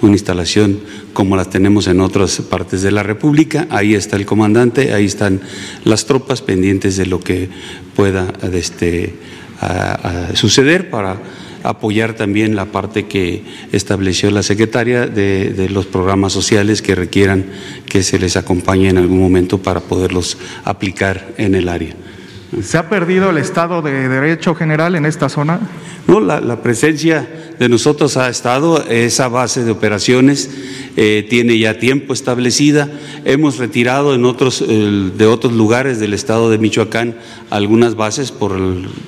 una instalación como las tenemos en otras partes de la República. Ahí está el comandante, ahí están las tropas pendientes de lo que pueda este, suceder para apoyar también la parte que estableció la secretaria de, los programas sociales que requieran que se les acompañe en algún momento para poderlos aplicar en el área. ¿Se ha perdido el Estado de Derecho general en esta zona? No, la, presencia de nosotros ha estado, esa base de operaciones eh, tiene ya tiempo establecida. Hemos retirado en otros, de otros lugares del estado de Michoacán algunas bases por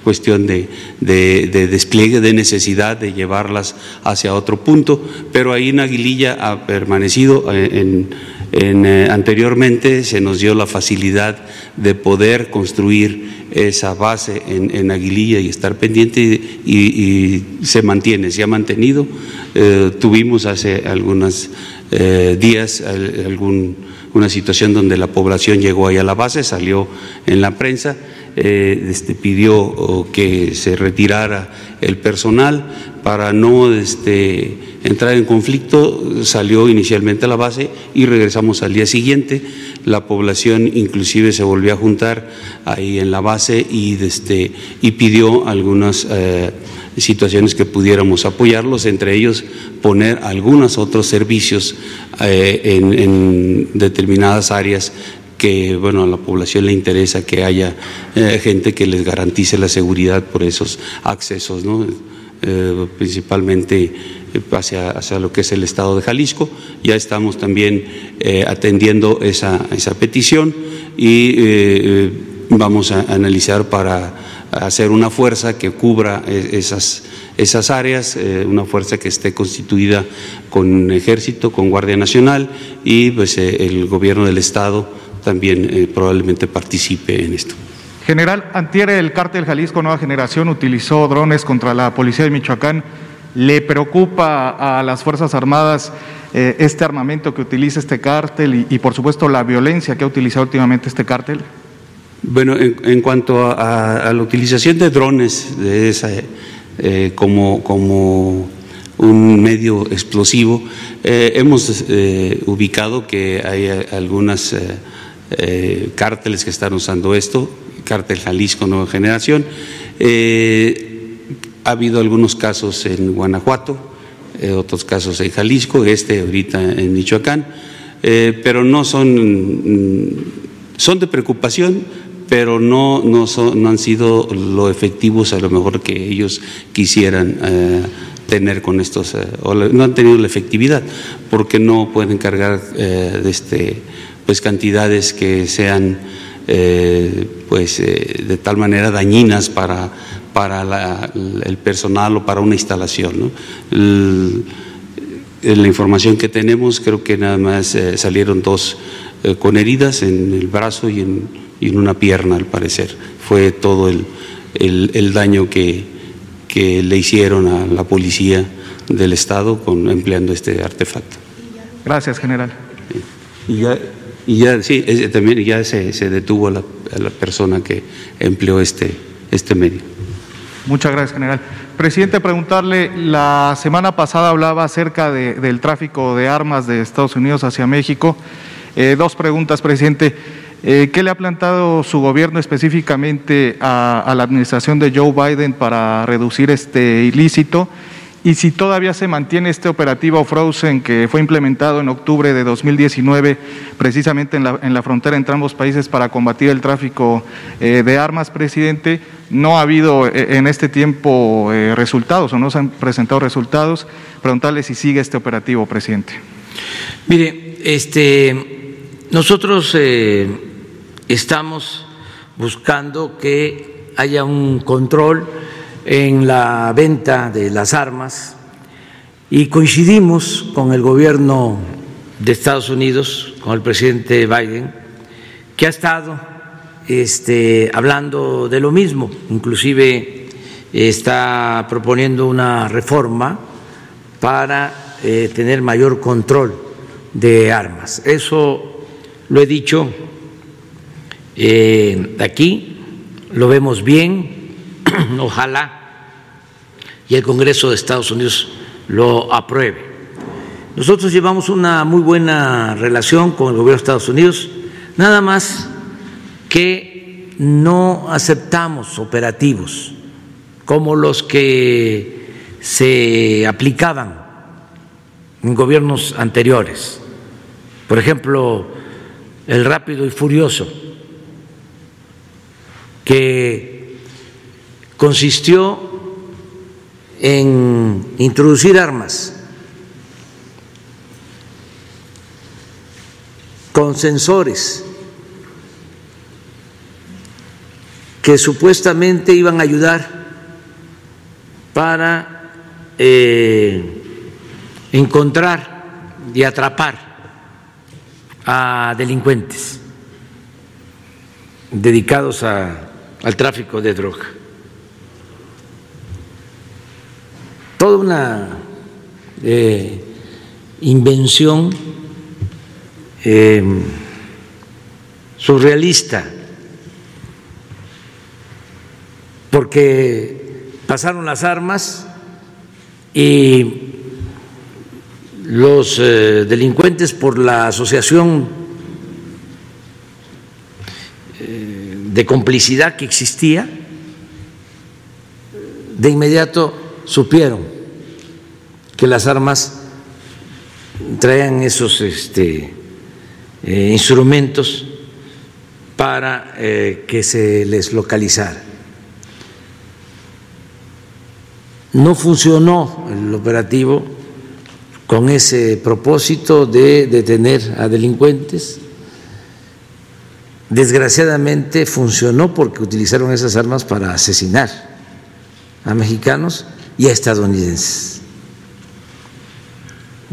cuestión de, despliegue, de necesidad de llevarlas hacia otro punto, pero ahí en Aguililla ha permanecido eh, en eh, anteriormente se nos dio la facilidad de poder construir esa base en, Aguililla y estar pendiente y, se mantiene, se ha mantenido. Eh, tuvimos hace algunos eh, días algún, una situación donde la población llegó ahí a la base, salió en la prensa este, pidió que se retirara el personal para no este, entrar en conflicto, salió inicialmente a la base y regresamos al día siguiente. La población inclusive se volvió a juntar ahí en la base y, este, pidió algunas eh, situaciones que pudiéramos apoyarlos, entre ellos poner algunos otros servicios eh, en, en determinadas áreas que bueno, a la población le interesa que haya eh, gente que les garantice la seguridad por esos accesos, ¿no? Eh, principalmente eh, hacia, hacia, lo que es el estado de Jalisco. Ya estamos también atendiendo esa, esa, petición y vamos a analizar para hacer una fuerza que cubra esas, esas áreas, una fuerza que esté constituida con ejército, con Guardia Nacional y pues el gobierno del estado también eh, probablemente participe en esto. General, antier el cártel Jalisco Nueva Generación utilizó drones contra la policía de Michoacán. ¿Le preocupa a las Fuerzas Armadas eh, este armamento que utiliza este cártel y, por supuesto la violencia que ha utilizado últimamente este cártel? Bueno, en, cuanto a, la utilización de drones de esa, eh, como, como un medio explosivo, hemos ubicado que hay algunas eh, cárteles que están usando esto, cártel Jalisco Nueva Generación. Eh, ha habido algunos casos en Guanajuato, eh, otros casos en Jalisco, este ahorita en Michoacán, pero no son, mm, son de preocupación, pero no, no, son, no han sido lo efectivos a lo mejor que ellos quisieran tener con estos, no han tenido la efectividad, porque no pueden cargar de este pues cantidades que sean eh, pues eh, de tal manera dañinas para, para el personal o para una instalación. la información que tenemos creo que nada más eh, salieron dos con heridas en el brazo y en, una pierna al parecer. Fue todo el, daño que, que le hicieron a la policía del Estado con, empleando este artefacto. Gracias, general. Y ya, y ya sí, también ya se, se detuvo a la, la, persona que empleó este, este medio. Muchas gracias, general. Presidente, preguntarle, la semana pasada hablaba acerca de, del tráfico de armas de Estados Unidos hacia México. Eh, dos preguntas, presidente. Eh, ¿Qué le ha plantado su gobierno específicamente a, la administración de Joe Biden para reducir este ilícito? Y si todavía se mantiene este operativo Frozen que fue implementado en octubre de 2019, precisamente en la, en la frontera entre ambos países para combatir el tráfico eh, de armas, presidente, no ha habido eh, en este tiempo eh, resultados o no se han presentado resultados. Preguntarle si sigue este operativo, presidente. Mire, este, nosotros estamos buscando que haya un control en la venta de las armas y coincidimos con el gobierno de Estados Unidos, con el presidente Biden, que ha estado este, hablando de lo mismo, inclusive está proponiendo una reforma para eh, tener mayor control de armas. Eso lo he dicho eh, aquí, lo vemos bien, [clears throat] ojalá y el Congreso de Estados Unidos lo apruebe. Nosotros llevamos una muy buena relación con el gobierno de Estados Unidos, nada más que no aceptamos operativos como los que se aplicaban en gobiernos anteriores. Por ejemplo, el rápido y furioso, que consistió en introducir armas con sensores que supuestamente iban a ayudar para eh, encontrar y atrapar a delincuentes dedicados al tráfico de droga. Toda una eh, invención eh, surrealista, porque pasaron las armas y los eh, delincuentes por la asociación eh, de complicidad que existía, de inmediato supieron que las armas traían esos este, eh, instrumentos para eh, que se les localizara. No funcionó el operativo con ese propósito de detener a delincuentes. Desgraciadamente funcionó porque utilizaron esas armas para asesinar a mexicanos y a estadounidenses.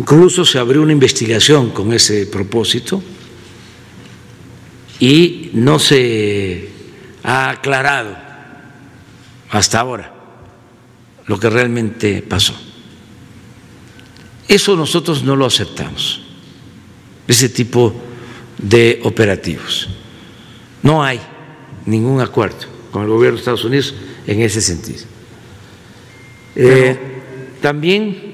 Incluso se abrió una investigación con ese propósito y no se ha aclarado hasta ahora lo que realmente pasó. Eso nosotros no lo aceptamos, ese tipo de operativos. No hay ningún acuerdo con el gobierno de Estados Unidos en ese sentido. Eh, también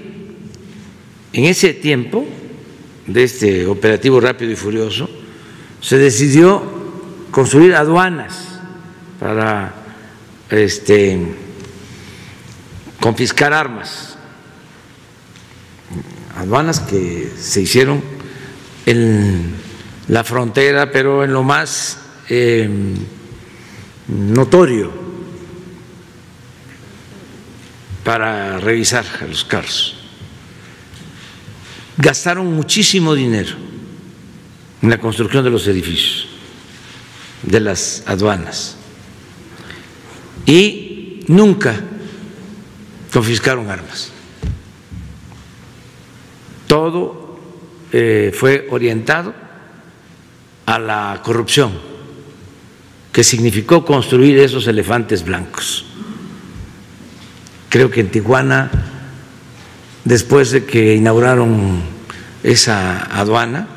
en ese tiempo de este operativo rápido y furioso se decidió construir aduanas para este, confiscar armas aduanas que se hicieron en la frontera, pero en lo más eh, notorio para revisar a los carros. Gastaron muchísimo dinero en la construcción de los edificios, de las aduanas, y nunca confiscaron armas todo eh, fue orientado a la corrupción, que significó construir esos elefantes blancos. creo que en Tijuana, después de que inauguraron esa aduana,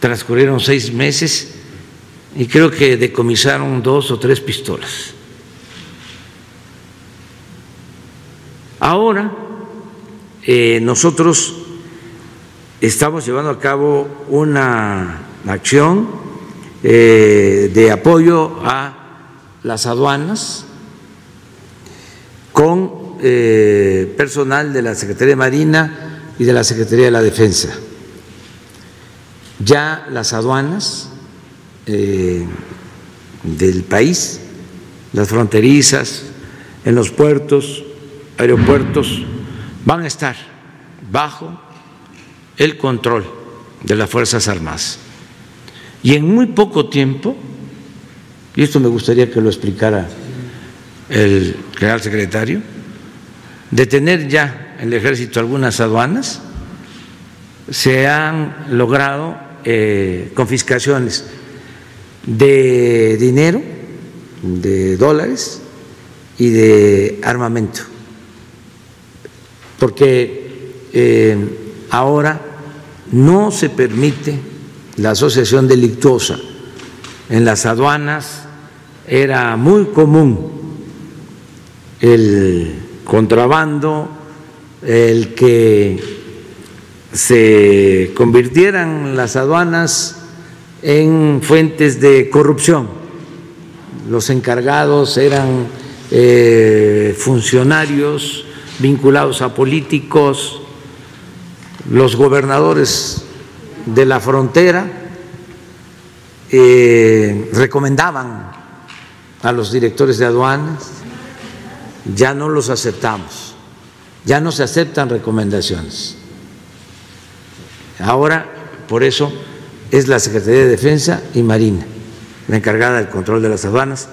transcurrieron seis meses y creo que decomisaron dos o tres pistolas. Ahora eh, nosotros estamos llevando a cabo una acción eh, de apoyo a las aduanas con eh, personal de la Secretaría de Marina y de la Secretaría de la Defensa. Ya las aduanas eh, del país, las fronterizas, en los puertos, aeropuertos, van a estar bajo el control de las Fuerzas Armadas. Y en muy poco tiempo, y esto me gustaría que lo explicara el general secretario, de tener ya el ejército algunas aduanas, se han logrado eh, confiscaciones de dinero, de dólares y de armamento, porque eh, ahora no se permite la asociación delictuosa. En las aduanas era muy común el contrabando, el que se convirtieran las aduanas en fuentes de corrupción. Los encargados eran eh, funcionarios vinculados a políticos, los gobernadores de la frontera eh, recomendaban a los directores de aduanas, ya no los aceptamos, ya no se aceptan recomendaciones. Ahora, por eso, es la Secretaría de Defensa y Marina la encargada del control de las aduanas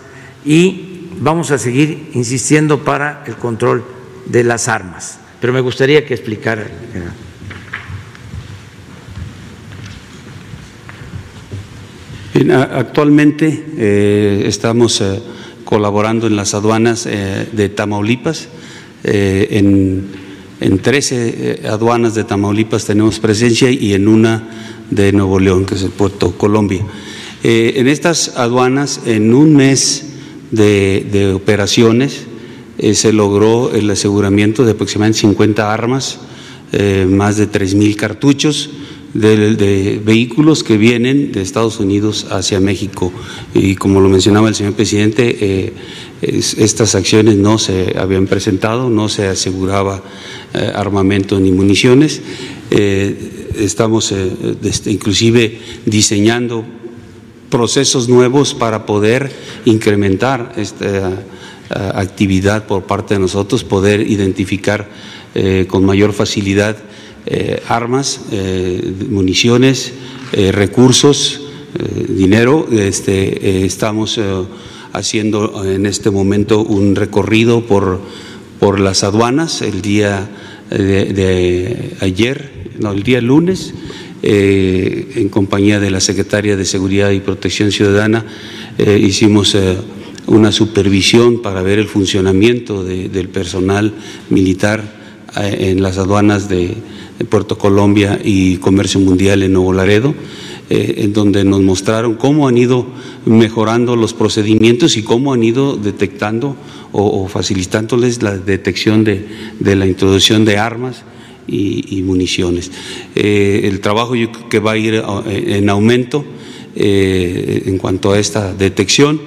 y vamos a seguir insistiendo para el control de las armas. Pero me gustaría que explicara. Actualmente eh, estamos eh, colaborando en las aduanas eh, de Tamaulipas. En, en, 13 aduanas de Tamaulipas tenemos presencia y en una de Nuevo León, que es el puerto Colombia. en estas aduanas, en un mes de, de operaciones, se logró el aseguramiento de aproximadamente 50 armas, más de 3.000 cartuchos, de, vehículos que vienen de Estados Unidos hacia México. Y como lo mencionaba el señor presidente, eh, estas acciones no se habían presentado, no se aseguraba eh, armamento ni municiones. Eh, estamos inclusive diseñando procesos nuevos para poder incrementar esta actividad por parte de nosotros, poder identificar con mayor facilidad eh, armas, eh, municiones, eh, recursos, dinero. Este, estamos haciendo en este momento un recorrido por, por las aduanas el día de, ayer, no, el día lunes. en compañía de la Secretaria de Seguridad y Protección Ciudadana, hicimos una supervisión para ver el funcionamiento del personal militar en las aduanas de, Puerto Colombia y Comercio Mundial en Nuevo Laredo, eh, en donde nos mostraron cómo han ido mejorando los procedimientos y cómo han ido detectando o, facilitándoles la detección de, la introducción de armas y, municiones. Eh, el trabajo que va a ir eh, en aumento en cuanto a esta detección,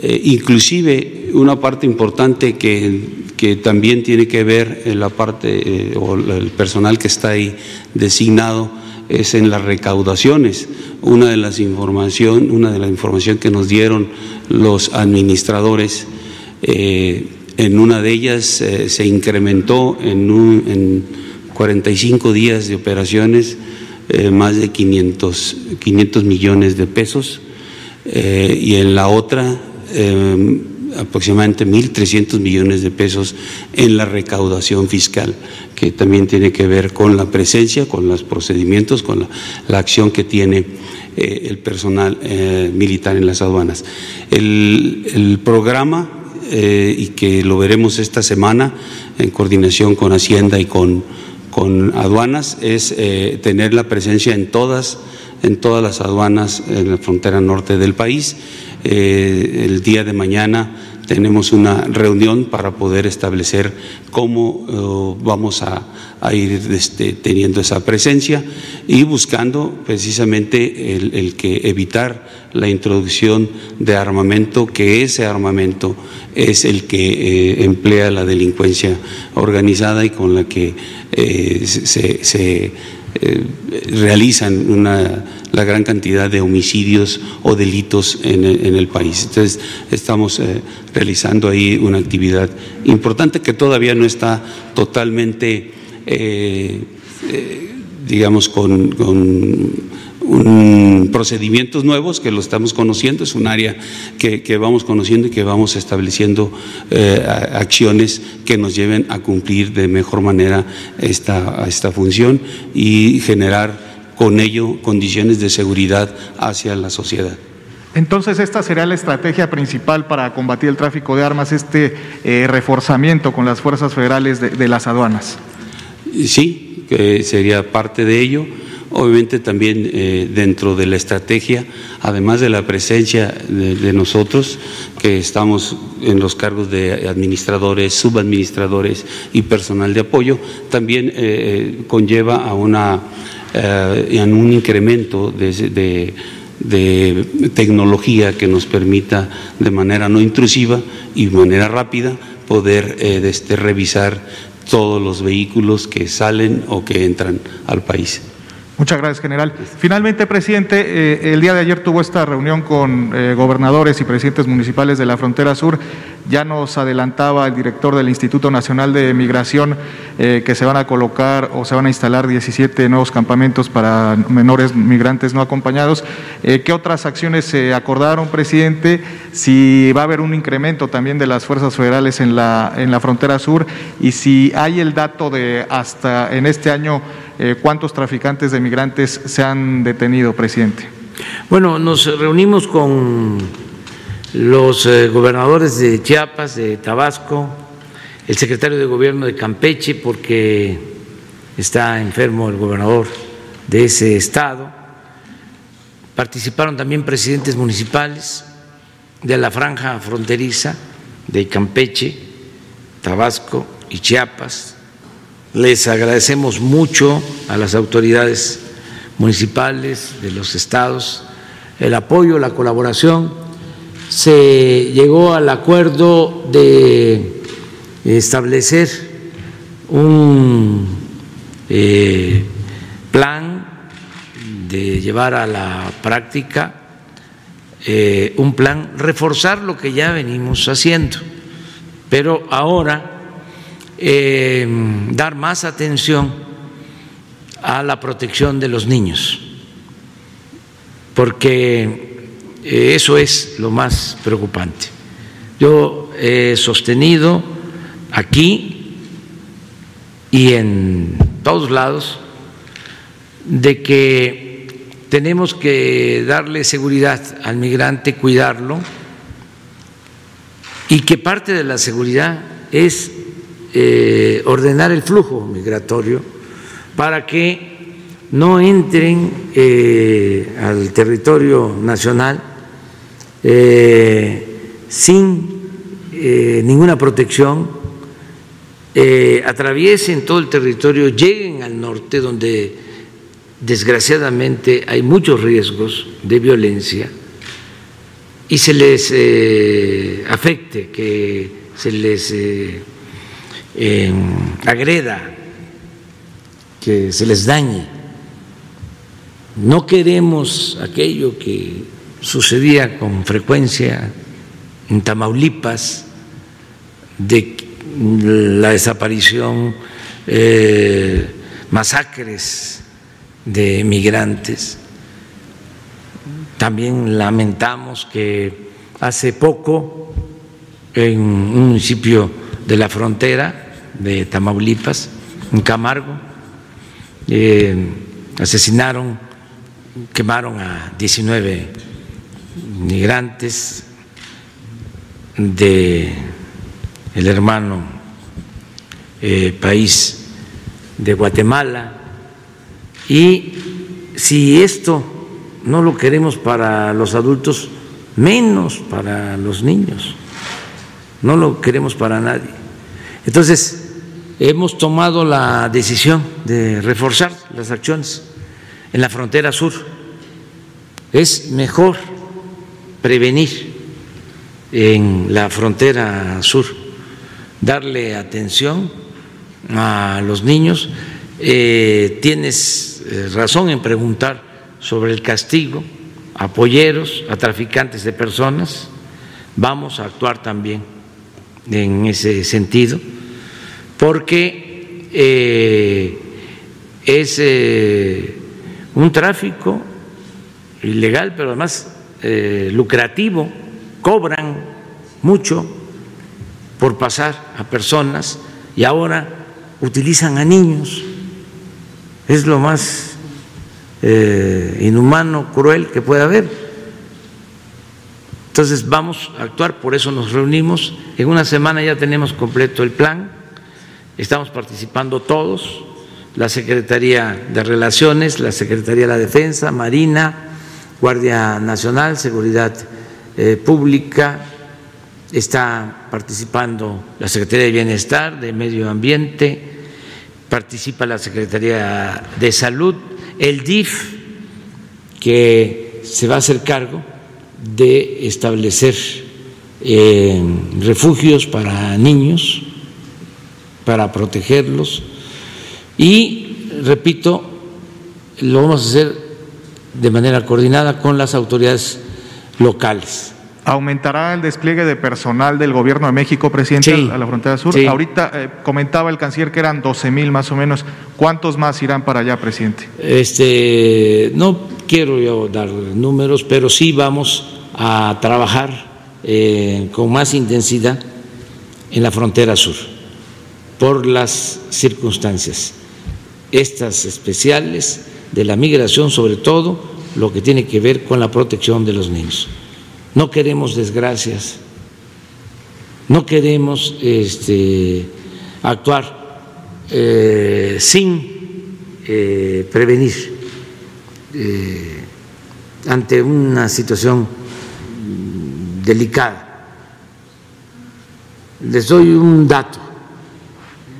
inclusive una parte importante que que también tiene que ver en la parte eh, o el personal que está ahí designado es en las recaudaciones. Una de las información, una de la información que nos dieron los administradores, eh, en una de ellas eh, se incrementó en, en, 45 días de operaciones más de 500, 500 millones de pesos y en la otra aproximadamente 1.300 millones de pesos en la recaudación fiscal, que también tiene que ver con la presencia, con los procedimientos, con la, acción que tiene eh, el personal eh, militar en las aduanas. El, programa eh, y que lo veremos esta semana en coordinación con Hacienda y con, con aduanas es tener la presencia en todas, en todas las aduanas en la frontera norte del país. Eh, el día de mañana tenemos una reunión para poder establecer cómo eh, vamos a, ir este, teniendo esa presencia y buscando precisamente el, que evitar la introducción de armamento, que ese armamento es el que eh, emplea la delincuencia organizada y con la que se eh, realizan una, la gran cantidad de homicidios o delitos en el, país. Entonces, estamos eh, realizando ahí una actividad importante que todavía no está totalmente, eh, digamos, con un, procedimientos nuevos que lo estamos conociendo, es un área que, vamos conociendo y que vamos estableciendo eh, acciones que nos lleven a cumplir de mejor manera esta, esta función y generar con ello condiciones de seguridad hacia la sociedad. Entonces, esta sería la estrategia principal para combatir el tráfico de armas, este eh, reforzamiento con las fuerzas federales de, de las aduanas. Sí, que sería parte de ello. Obviamente también eh, dentro de la estrategia, además de la presencia de, nosotros, que estamos en los cargos de administradores, subadministradores y personal de apoyo, también eh, eh, conlleva a, una, un incremento de, tecnología que nos permita de manera no intrusiva y de manera rápida poder este, revisar todos los vehículos que salen o que entran al país. Muchas gracias, general. Finalmente, presidente, eh, el día de ayer tuvo esta reunión con eh, gobernadores y presidentes municipales de la frontera sur. Ya nos adelantaba el director del Instituto Nacional de Migración eh, que se van a colocar o se van a instalar 17 nuevos campamentos para menores migrantes no acompañados. ¿Qué otras acciones se acordaron, presidente? Si va a haber un incremento también de las fuerzas federales en la, en la frontera sur y si hay el dato de hasta en este año eh, ¿cuántos traficantes de migrantes se han detenido, presidente? Bueno, nos reunimos con los eh, gobernadores de Chiapas, de Tabasco, el secretario de gobierno de Campeche, porque está enfermo el gobernador de ese estado. Participaron también presidentes municipales de la franja fronteriza de Campeche, Tabasco y Chiapas, les agradecemos mucho a las autoridades municipales de los estados el apoyo, la colaboración. Se llegó al acuerdo de establecer un eh, plan de llevar a la práctica eh, un plan, reforzar lo que ya venimos haciendo, pero ahora eh, dar más atención a la protección de los niños, porque eso es lo más preocupante. Yo he sostenido aquí y en todos lados de que tenemos que darle seguridad al migrante, cuidarlo, y que parte de la seguridad es eh, ordenar el flujo migratorio para que no entren eh, al territorio nacional eh, sin ninguna protección, atraviesen todo el territorio, lleguen al norte donde desgraciadamente hay muchos riesgos de violencia y se les afecte, que se les agreda, que se les dañe. No queremos aquello que sucedía con frecuencia en Tamaulipas, de la desaparición, eh, masacres de migrantes. También lamentamos que hace poco en un municipio de la frontera de Tamaulipas, en Camargo. Eh, asesinaron, quemaron a 19 migrantes de el hermano eh, país de Guatemala. Y si esto no lo queremos para los adultos, menos para los niños. No lo queremos para nadie. Entonces, hemos tomado la decisión de reforzar las acciones en la frontera sur. Es mejor prevenir en la frontera sur, darle atención a los niños. Eh, tienes eh, razón en preguntar sobre el castigo a a traficantes de personas. Vamos a actuar también en ese sentido, porque eh, es un tráfico ilegal, pero además eh, lucrativo, cobran mucho por pasar a personas y ahora utilizan a niños. Es lo más inhumano, cruel que pueda haber. Entonces vamos a actuar, por eso nos reunimos. En una semana ya tenemos completo el plan, estamos participando todos, la Secretaría de Relaciones, la Secretaría de la Defensa, Marina, Guardia Nacional, Seguridad eh, Pública, está participando la Secretaría de Bienestar, de Medio Ambiente, participa la Secretaría de Salud, el DIF, que se va a hacer cargo de establecer eh, refugios para niños, para protegerlos. Y, repito, lo vamos a hacer de manera coordinada con las autoridades locales. ¿Aumentará el despliegue de personal del Gobierno de México, presidente, Sí. a la frontera sur? Sí. Ahorita eh, comentaba el canciller que eran 12 mil más o menos. ¿Cuántos más irán para allá, presidente? Este, no quiero yo dar números, pero sí vamos a trabajar eh, con más intensidad en la frontera sur por las circunstancias, estas especiales de la migración, sobre todo lo que tiene que ver con la protección de los niños. No queremos desgracias, no queremos este, actuar eh, sin eh, prevenir eh, ante una situación delicada. Les doy un dato.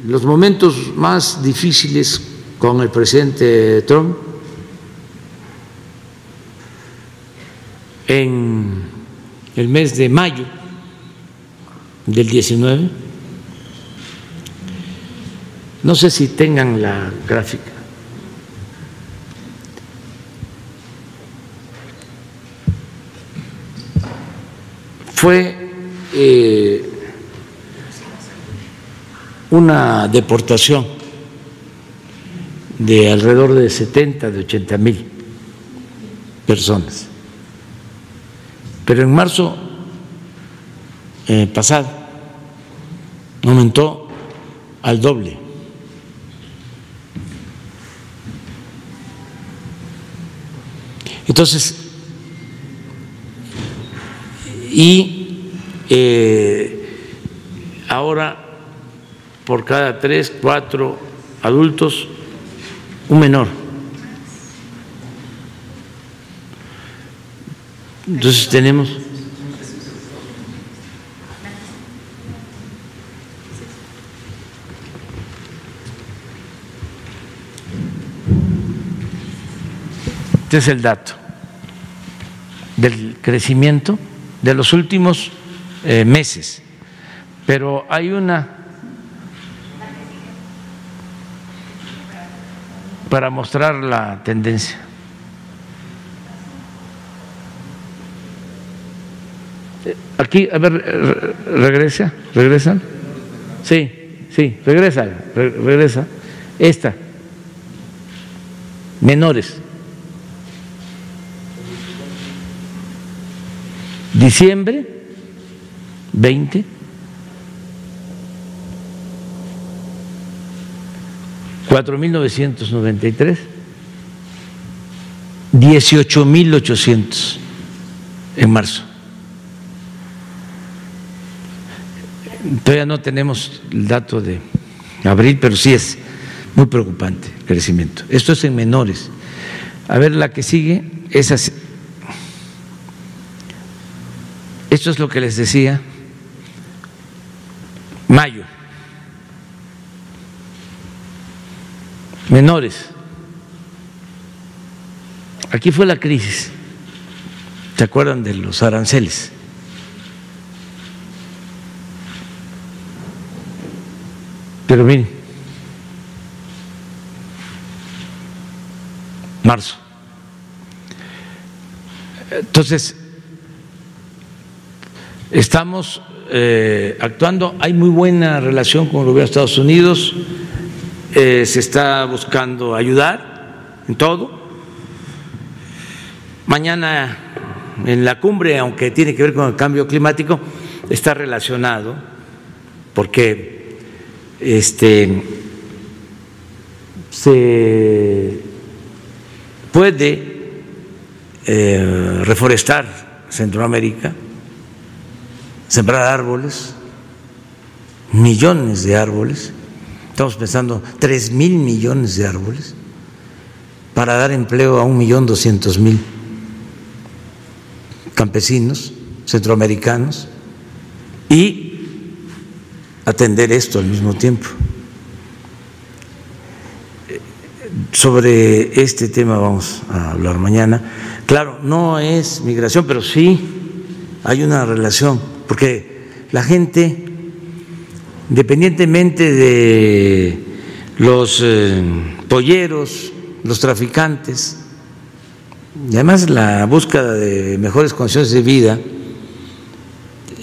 Los momentos más difíciles con el presidente Trump en el mes de mayo del 19, no sé si tengan la gráfica. Fue eh, una deportación de alrededor de 70, de 80 mil personas. Pero en marzo eh, pasado aumentó al doble. Entonces, y eh, ahora por cada tres, cuatro adultos, un menor. Entonces tenemos Este es el dato del crecimiento de los últimos eh, meses. Pero hay una para mostrar la tendencia. Eh, Aquí, a ver, eh, re- regresa, regresan. Sí, sí, regresa, re- regresa. Esta, menores. Diciembre 20. Cuatro mil novecientos noventa y tres, dieciocho mil ochocientos en marzo. Todavía no tenemos el dato de abril, pero sí es muy preocupante el crecimiento. Esto es en menores. A ver, la que sigue es así. Esto es lo que les decía. Mayo. Menores. Aquí fue la crisis. ¿Se acuerdan de los aranceles? Pero miren, marzo. Entonces, estamos eh, actuando, hay muy buena relación con el gobierno de Estados Unidos, eh, se está buscando ayudar en todo. Mañana en la cumbre, aunque tiene que ver con el cambio climático, está relacionado porque este, se puede eh, reforestar Centroamérica, sembrar árboles, millones de árboles, estamos pensando tres mil millones de árboles para dar empleo a un millón doscientos mil campesinos centroamericanos y atender esto al mismo tiempo. Sobre este tema vamos a hablar mañana. Claro, no es migración, pero sí hay una relación, porque la gente, independientemente de los eh, polleros, los traficantes, y además la búsqueda de mejores condiciones de vida,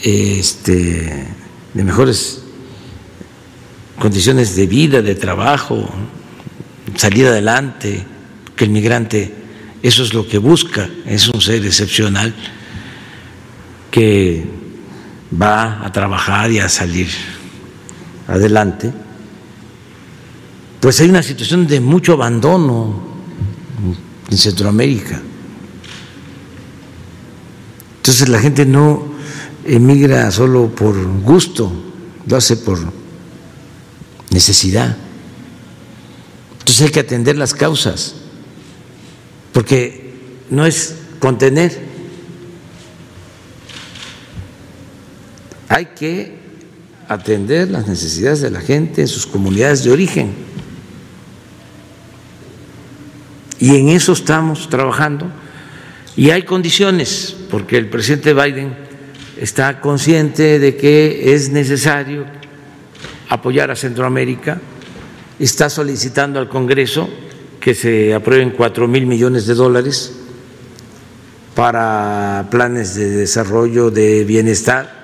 este, de mejores condiciones de vida, de trabajo, salir adelante, que el migrante eso es lo que busca, es un ser excepcional que va a trabajar y a salir adelante, pues hay una situación de mucho abandono en Centroamérica. Entonces la gente no emigra solo por gusto, lo hace por necesidad. Entonces hay que atender las causas, porque no es contener, hay que atender las necesidades de la gente en sus comunidades de origen. Y en eso estamos trabajando. Y hay condiciones, porque el presidente Biden está consciente de que es necesario apoyar a Centroamérica, está solicitando al Congreso que se aprueben cuatro mil millones de dólares para planes de desarrollo de bienestar.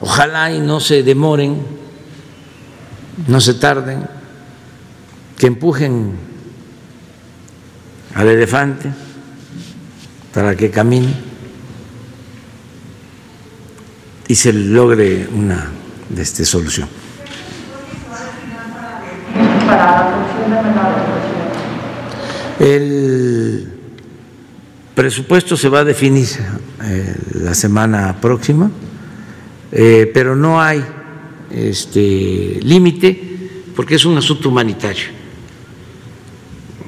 Ojalá y no se demoren, no se tarden, que empujen al elefante para que camine y se logre una este, solución. El presupuesto se va a definir eh, la semana próxima, eh, pero no hay este límite porque es un asunto humanitario.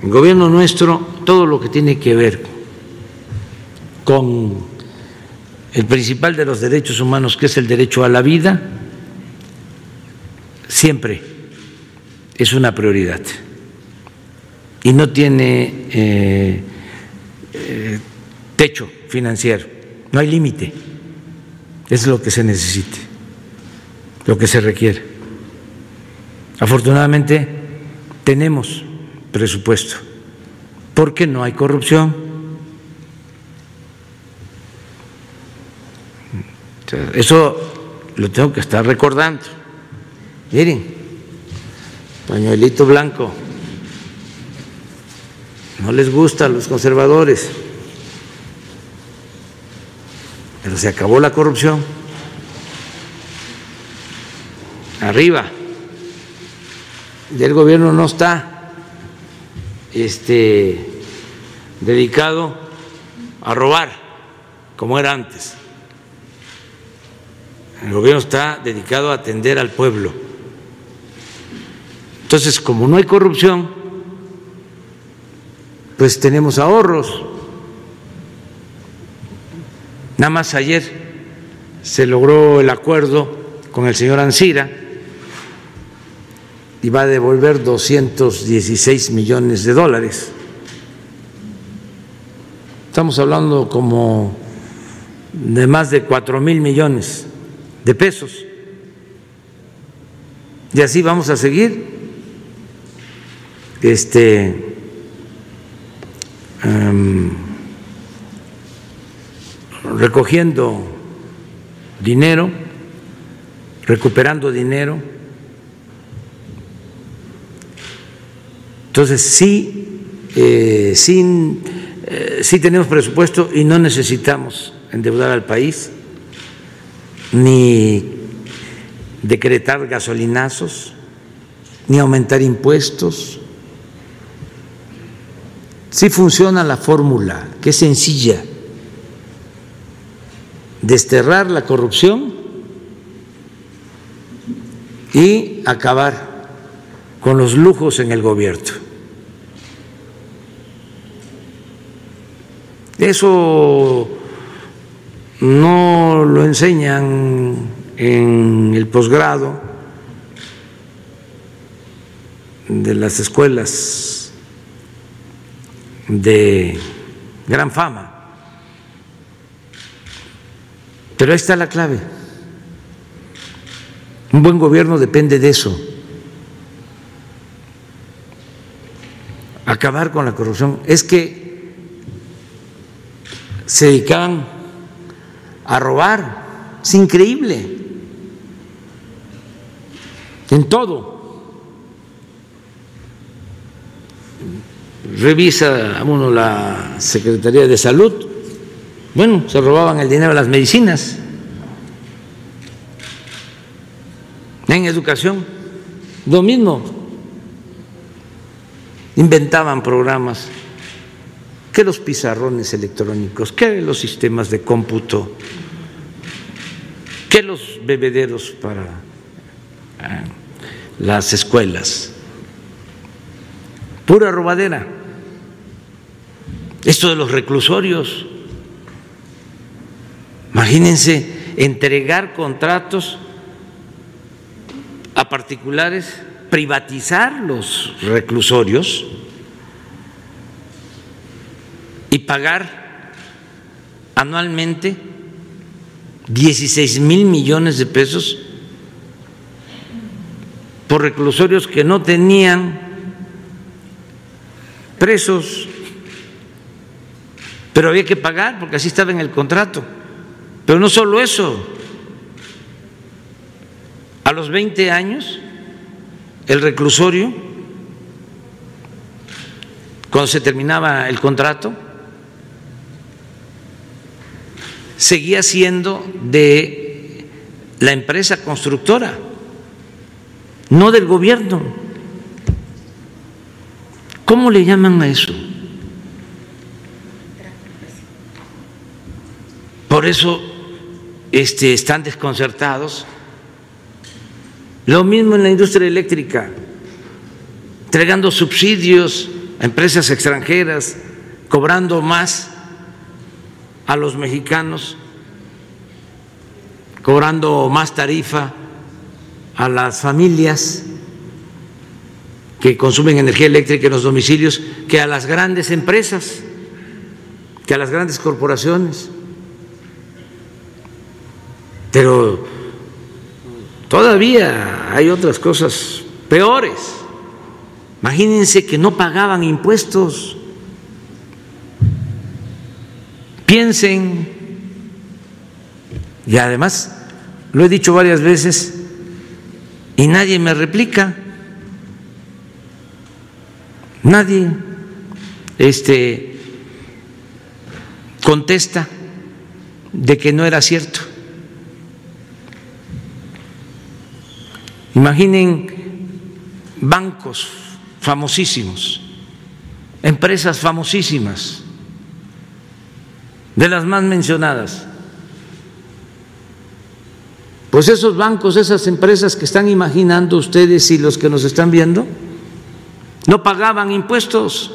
El gobierno nuestro, todo lo que tiene que ver con el principal de los derechos humanos, que es el derecho a la vida, siempre es una prioridad y no tiene eh, eh, techo financiero, no hay límite, es lo que se necesite, lo que se requiere. Afortunadamente tenemos presupuesto porque no hay corrupción. Eso lo tengo que estar recordando. Miren, pañuelito blanco. No les gusta a los conservadores, pero se acabó la corrupción. Arriba. Y el gobierno no está este, dedicado a robar como era antes. El gobierno está dedicado a atender al pueblo. Entonces, como no hay corrupción, pues tenemos ahorros. Nada más ayer se logró el acuerdo con el señor Ansira y va a devolver 216 millones de dólares. Estamos hablando como de más de cuatro mil millones de pesos. Y así vamos a seguir este, em, recogiendo dinero, recuperando dinero. Entonces, sí, eh, sin, eh, sí tenemos presupuesto y no necesitamos endeudar al país, ni decretar gasolinazos, ni aumentar impuestos. Sí funciona la fórmula, que es sencilla, desterrar la corrupción y acabar con los lujos en el gobierno. Eso no lo enseñan en el posgrado de las escuelas de gran fama. Pero ahí está la clave. Un buen gobierno depende de eso. Acabar con la corrupción. Es que se dedican a robar. Es increíble. En todo. Revisa uno la Secretaría de Salud. Bueno, se robaban el dinero de las medicinas. En educación, lo mismo. Inventaban programas que los pizarrones electrónicos, que los sistemas de cómputo, que los bebederos para eh, las escuelas. Pura robadera. Esto de los reclusorios. Imagínense entregar contratos a particulares, privatizar los reclusorios y pagar anualmente 16 mil millones de pesos por reclusorios que no tenían presos, pero había que pagar porque así estaba en el contrato. Pero no solo eso, a los 20 años el reclusorio, cuando se terminaba el contrato, seguía siendo de la empresa constructora, no del gobierno. ¿Cómo le llaman a eso? Por eso este, están desconcertados. Lo mismo en la industria eléctrica, entregando subsidios a empresas extranjeras, cobrando más a los mexicanos, cobrando más tarifa a las familias que consumen energía eléctrica en los domicilios que a las grandes empresas, que a las grandes corporaciones. Pero todavía hay otras cosas peores. Imagínense que no pagaban impuestos piensen, y además lo he dicho varias veces y nadie me replica, nadie este, contesta de que no era cierto. Imaginen bancos famosísimos, empresas famosísimas, de las más mencionadas, Pues esos bancos, esas empresas que están imaginando ustedes y los que nos están viendo, no pagaban impuestos.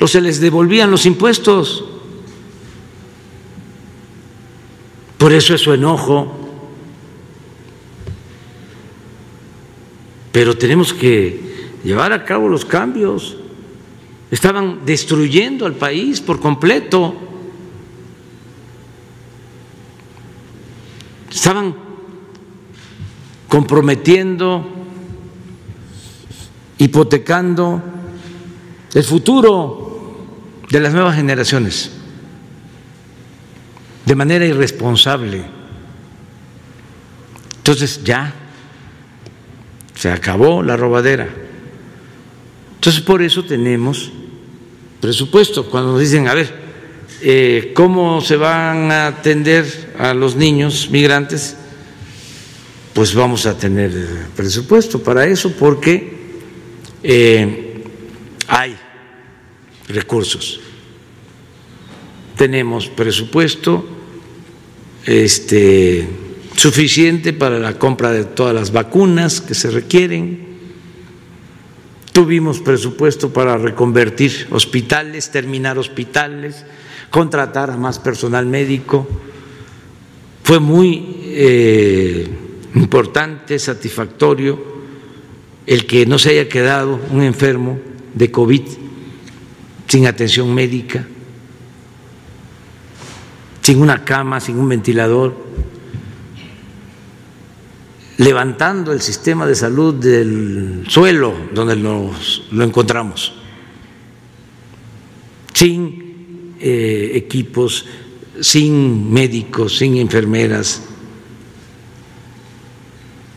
O se les devolvían los impuestos. Por eso es su enojo. Pero tenemos que llevar a cabo los cambios. Estaban destruyendo al país por completo. Estaban comprometiendo, hipotecando el futuro de las nuevas generaciones de manera irresponsable. Entonces ya se acabó la robadera. Entonces por eso tenemos presupuesto. Cuando nos dicen, a ver, eh, ¿cómo se van a atender a los niños migrantes? Pues vamos a tener presupuesto para eso porque eh, hay recursos. Tenemos presupuesto este, suficiente para la compra de todas las vacunas que se requieren. Tuvimos presupuesto para reconvertir hospitales, terminar hospitales, contratar a más personal médico. Fue muy eh, importante, satisfactorio el que no se haya quedado un enfermo de COVID sin atención médica sin una cama, sin un ventilador, levantando el sistema de salud del suelo donde nos, lo encontramos, sin eh, equipos, sin médicos, sin enfermeras,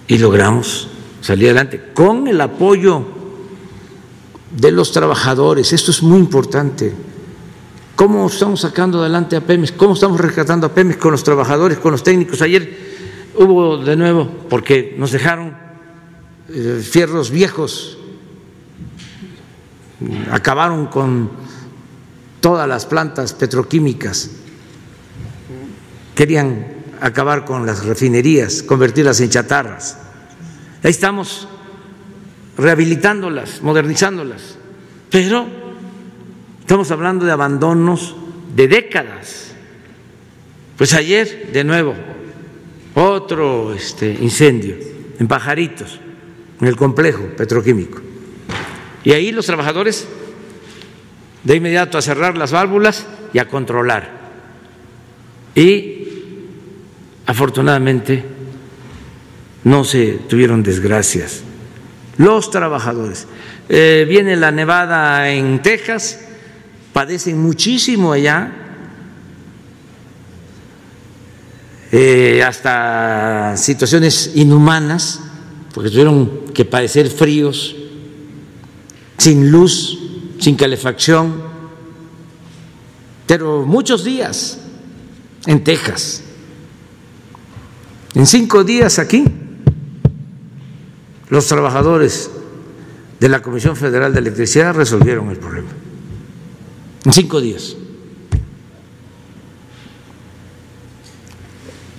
y logramos salir adelante con el apoyo de los trabajadores. Esto es muy importante ¿Cómo estamos sacando adelante a Pemex? ¿Cómo estamos rescatando a Pemex con los trabajadores, con los técnicos? Ayer hubo de nuevo, porque nos dejaron eh, fierros viejos, acabaron con todas las plantas petroquímicas, querían acabar con las refinerías, convertirlas en chatarras. Ahí estamos rehabilitándolas, modernizándolas, pero Estamos hablando de abandonos de décadas. Pues ayer, de nuevo, otro este, incendio en Pajaritos, en el complejo petroquímico. Y ahí los trabajadores de inmediato a cerrar las válvulas y a controlar. Y afortunadamente no se tuvieron desgracias. Los trabajadores. Eh, viene la nevada en Texas padecen muchísimo allá, eh, hasta situaciones inhumanas, porque tuvieron que padecer fríos, sin luz, sin calefacción, pero muchos días en Texas. En cinco días aquí, los trabajadores de la Comisión Federal de Electricidad resolvieron el problema en cinco días.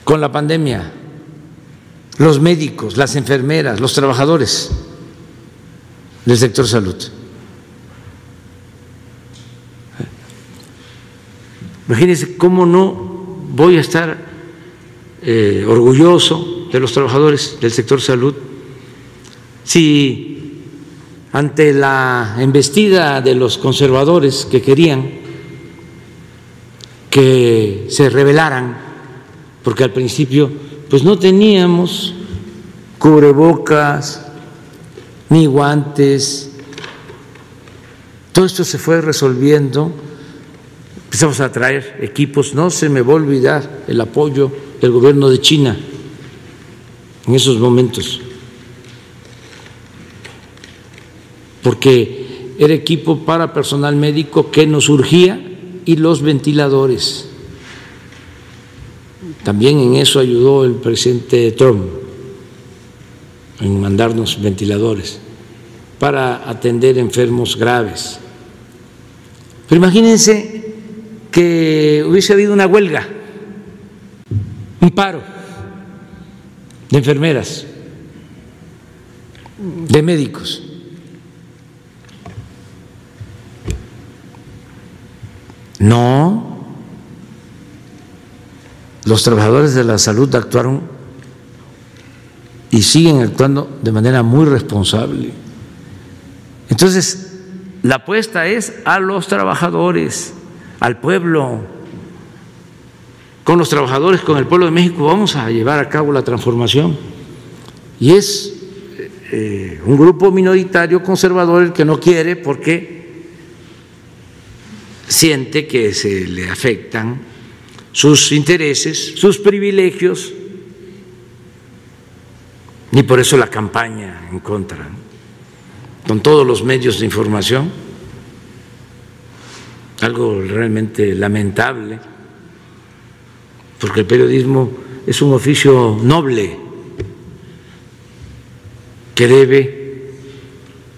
Con la pandemia, los médicos, las enfermeras, los trabajadores del sector salud. Imagínense cómo no voy a estar eh, orgulloso de los trabajadores del sector salud si ante la embestida de los conservadores que querían que se rebelaran, porque al principio pues no teníamos cubrebocas ni guantes, todo esto se fue resolviendo, empezamos a traer equipos, no se me va a olvidar el apoyo del gobierno de China en esos momentos porque era equipo para personal médico que nos urgía y los ventiladores. También en eso ayudó el presidente Trump, en mandarnos ventiladores para atender enfermos graves. Pero imagínense que hubiese habido una huelga un paro de enfermeras, de médicos. No, los trabajadores de la salud actuaron y siguen actuando de manera muy responsable. Entonces, la apuesta es a los trabajadores, al pueblo. Con los trabajadores, con el pueblo de México, vamos a llevar a cabo la transformación. Y es eh, un grupo minoritario conservador el que no quiere porque siente que se le afectan sus intereses, sus privilegios, y por eso la campaña en contra, con todos los medios de información, algo realmente lamentable, porque el periodismo es un oficio noble que debe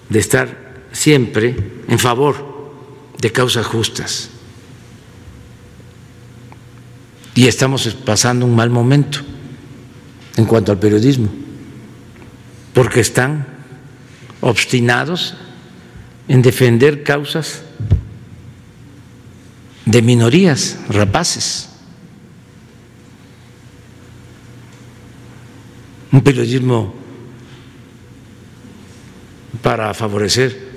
de estar siempre en favor de causas justas. Y estamos pasando un mal momento en cuanto al periodismo, porque están obstinados en defender causas de minorías rapaces. Un periodismo para favorecer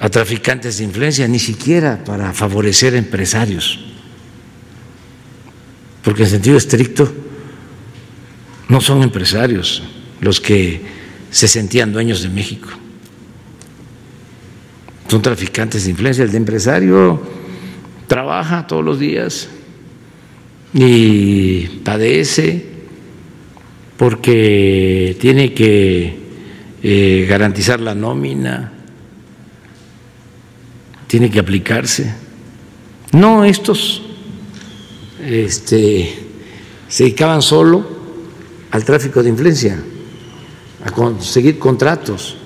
a traficantes de influencia, ni siquiera para favorecer empresarios, porque en sentido estricto no son empresarios los que se sentían dueños de México, son traficantes de influencia. El de empresario trabaja todos los días y padece porque tiene que eh, garantizar la nómina, tiene que aplicarse. No, estos este, se dedicaban solo al tráfico de influencia, a conseguir contratos.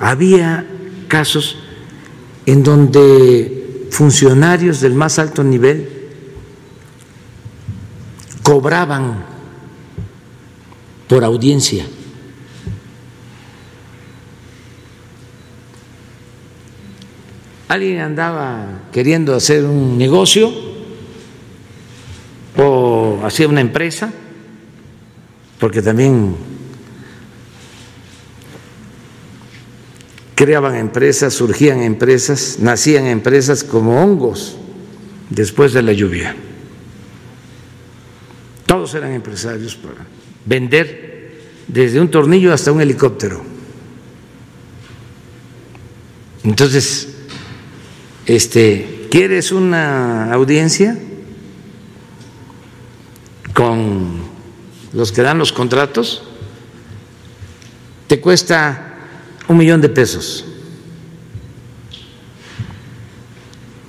Había casos en donde funcionarios del más alto nivel cobraban por audiencia. Alguien andaba queriendo hacer un negocio o hacía una empresa, porque también creaban empresas, surgían empresas, nacían empresas como hongos después de la lluvia. Todos eran empresarios para vender desde un tornillo hasta un helicóptero. Entonces, este, ¿quieres una audiencia con los que dan los contratos? Te cuesta un millón de pesos.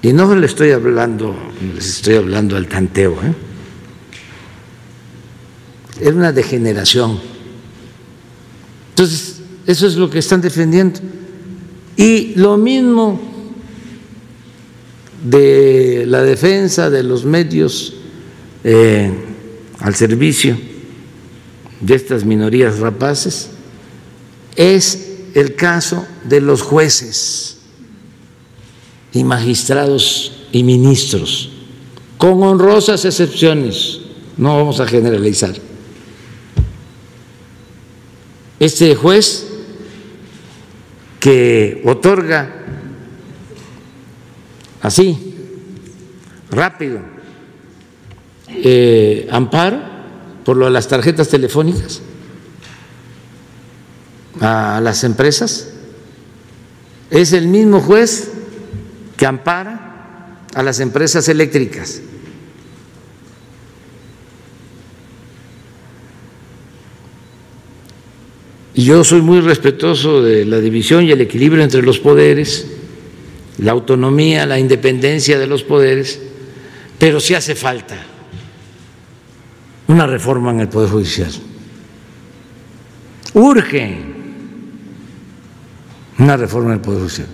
Y no le estoy hablando, les estoy hablando al tanteo, ¿eh? Es una degeneración. Entonces, eso es lo que están defendiendo. Y lo mismo de la defensa de los medios eh, al servicio de estas minorías rapaces es el caso de los jueces y magistrados y ministros, con honrosas excepciones, no vamos a generalizar. Este juez que otorga así, rápido, eh, amparo por lo de las tarjetas telefónicas a las empresas, es el mismo juez que ampara a las empresas eléctricas. Y yo soy muy respetuoso de la división y el equilibrio entre los poderes la autonomía, la independencia de los poderes, pero sí hace falta una reforma en el Poder Judicial. Urge una reforma en el Poder Judicial.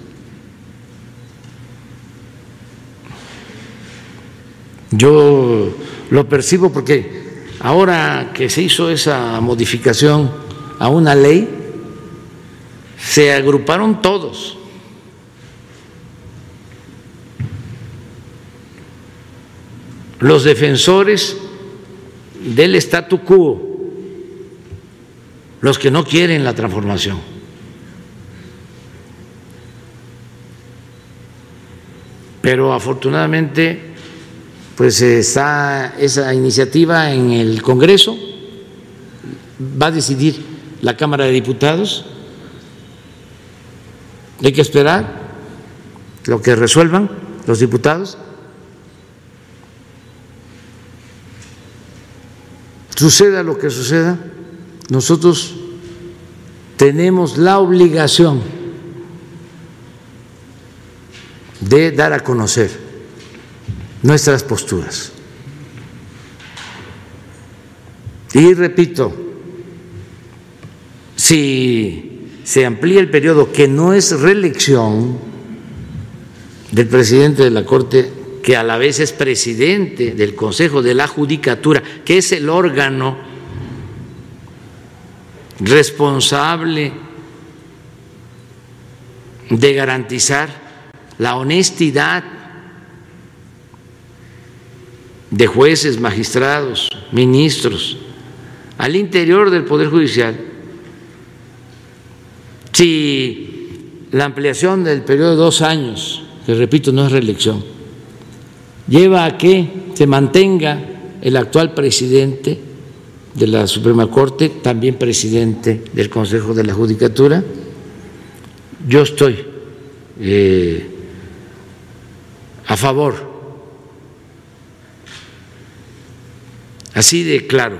Yo lo percibo porque ahora que se hizo esa modificación a una ley, se agruparon todos. Los defensores del statu quo, los que no quieren la transformación. Pero afortunadamente, pues está esa iniciativa en el Congreso, va a decidir la Cámara de Diputados, hay que esperar lo que resuelvan los diputados. Suceda lo que suceda, nosotros tenemos la obligación de dar a conocer nuestras posturas. Y repito, si se amplía el periodo, que no es reelección del presidente de la Corte, que a la vez es presidente del Consejo de la Judicatura, que es el órgano responsable de garantizar la honestidad de jueces, magistrados, ministros, al interior del Poder Judicial, si la ampliación del periodo de dos años, que repito no es reelección, lleva a que se mantenga el actual presidente de la Suprema Corte, también presidente del Consejo de la Judicatura, yo estoy eh, a favor, así de claro,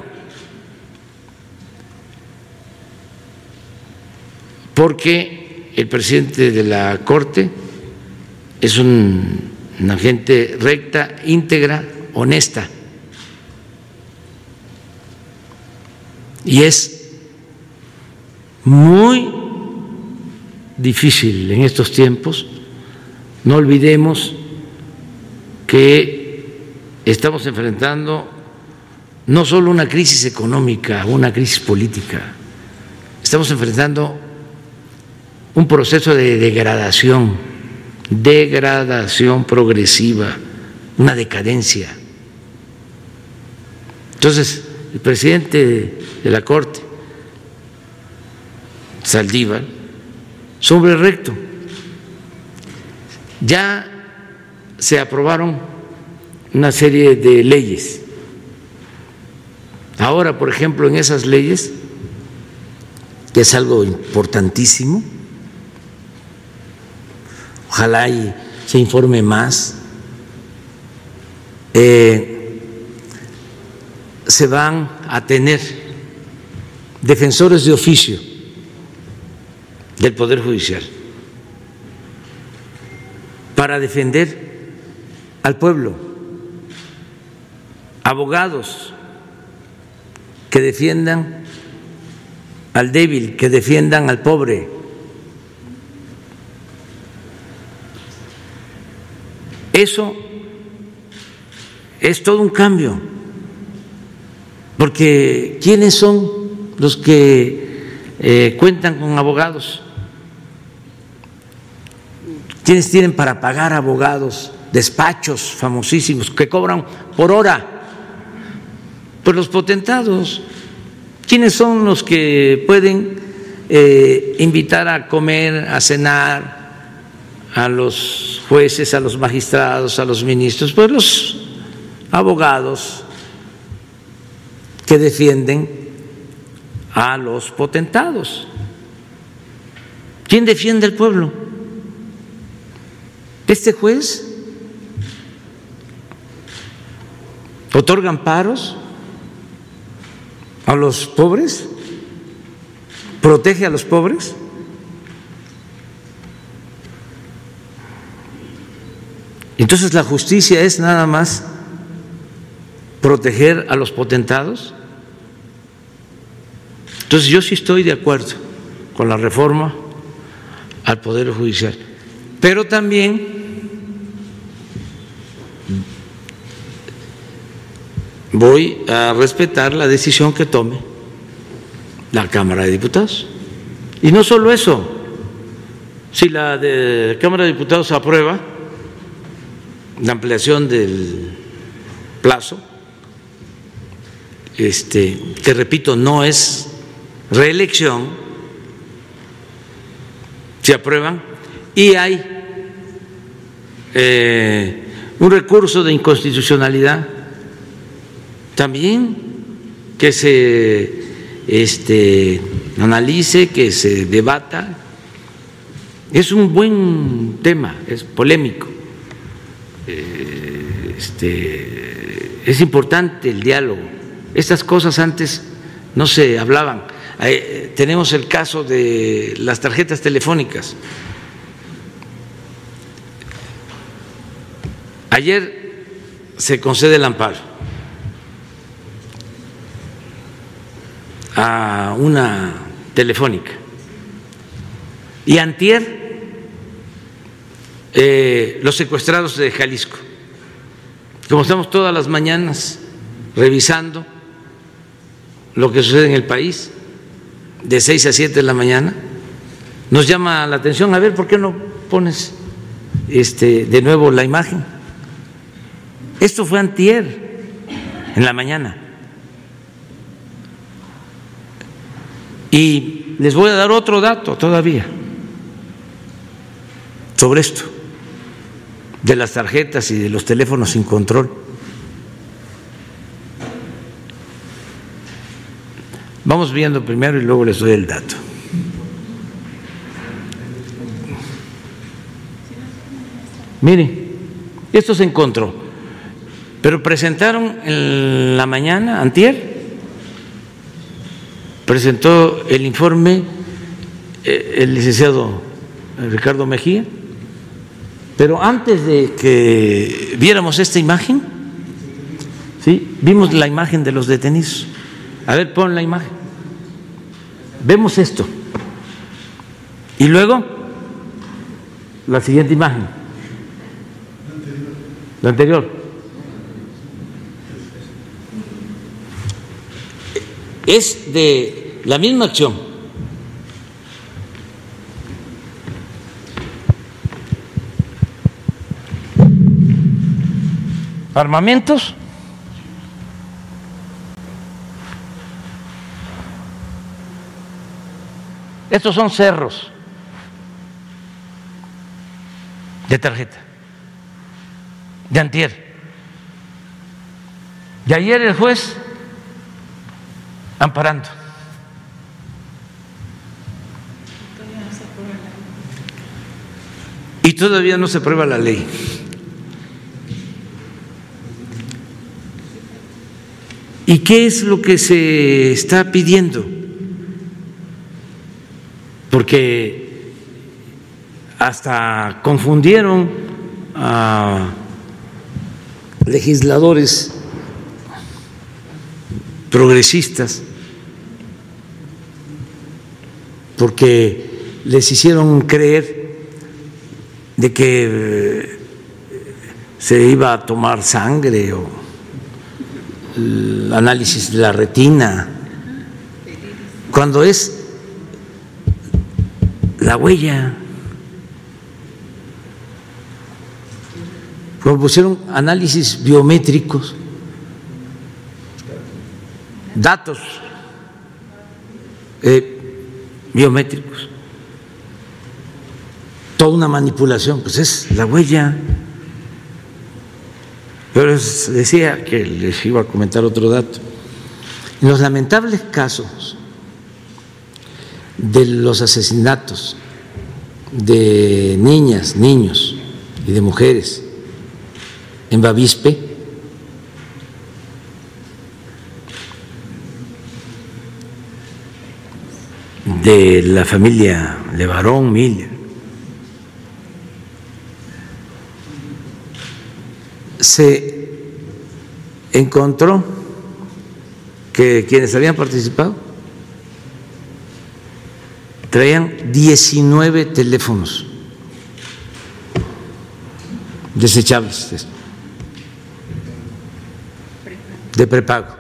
porque el presidente de la Corte es un, una gente recta, íntegra, honesta. Y es muy difícil en estos tiempos, no olvidemos que estamos enfrentando no solo una crisis económica, una crisis política, estamos enfrentando un proceso de degradación, degradación progresiva, una decadencia. Entonces, el presidente de la Corte, Saldívar, sobre recto. Ya se aprobaron una serie de leyes. Ahora, por ejemplo, en esas leyes, que es algo importantísimo, ojalá y se informe más. Eh, se van a tener defensores de oficio del Poder Judicial para defender al pueblo, abogados que defiendan al débil, que defiendan al pobre Eso es todo un cambio, porque ¿quiénes son los que eh, cuentan con abogados? ¿Quiénes tienen para pagar abogados? Despachos famosísimos que cobran por hora, por los potentados. ¿Quiénes son los que pueden eh, invitar a comer, a cenar, a los jueces, a los magistrados, a los ministros, pues los abogados que defienden a los potentados. ¿Quién defiende al pueblo? ¿Este juez? ¿Otorga amparos a los pobres? ¿Protege a los pobres? Entonces la justicia es nada más proteger a los potentados. Entonces yo sí estoy de acuerdo con la reforma al Poder Judicial, pero también voy a respetar la decisión que tome la Cámara de Diputados. Y no solo eso, si la de Cámara de Diputados aprueba la ampliación del plazo, este, que repito, no es reelección, se aprueban y hay eh, un recurso de inconstitucionalidad también que se este, analice, que se debata. Es un buen tema, es polémico. Eh, este, es importante el diálogo. Estas cosas antes no se hablaban. tenemos el caso de las tarjetas telefónicas. Ayer se concede el amparo a una telefónica y antier eh, los secuestrados de Jalisco. Como estamos todas las mañanas revisando lo que sucede en el país, de 6 a 7 de la mañana, nos llama la atención, a ver, ¿por qué no pones este, de nuevo la imagen? Esto fue antier, en la mañana. Y les voy a dar otro dato todavía sobre esto, de las tarjetas y de los teléfonos sin control. Vamos viendo primero y luego les doy el dato. Mire, esto se encontró, pero presentaron en la mañana, antier, presentó el informe eh, el licenciado Ricardo Mejía, pero antes de que viéramos esta imagen, ¿sí? vimos la imagen de los detenidos. A ver, pon la imagen. Vemos esto. Y luego, la siguiente imagen. La anterior. Es de la misma acción. Armamentos. Estos son cerros de tarjeta, de antier. Y ayer el juez amparando. y todavía no se aprueba la ley. ¿Y qué es lo que se está pidiendo? Porque hasta confundieron a legisladores progresistas porque les hicieron creer de que se iba a tomar sangre o el análisis de la retina, cuando es la huella. Cuando pusieron análisis biométricos, datos eh, biométricos toda una manipulación, pues es la huella. Pero decía que les iba a comentar otro dato. En los lamentables casos de los asesinatos de niñas, niños y de mujeres en Bavispe, de la familia Levarón Miller, se encontró que quienes habían participado traían 19 teléfonos desechables de prepago.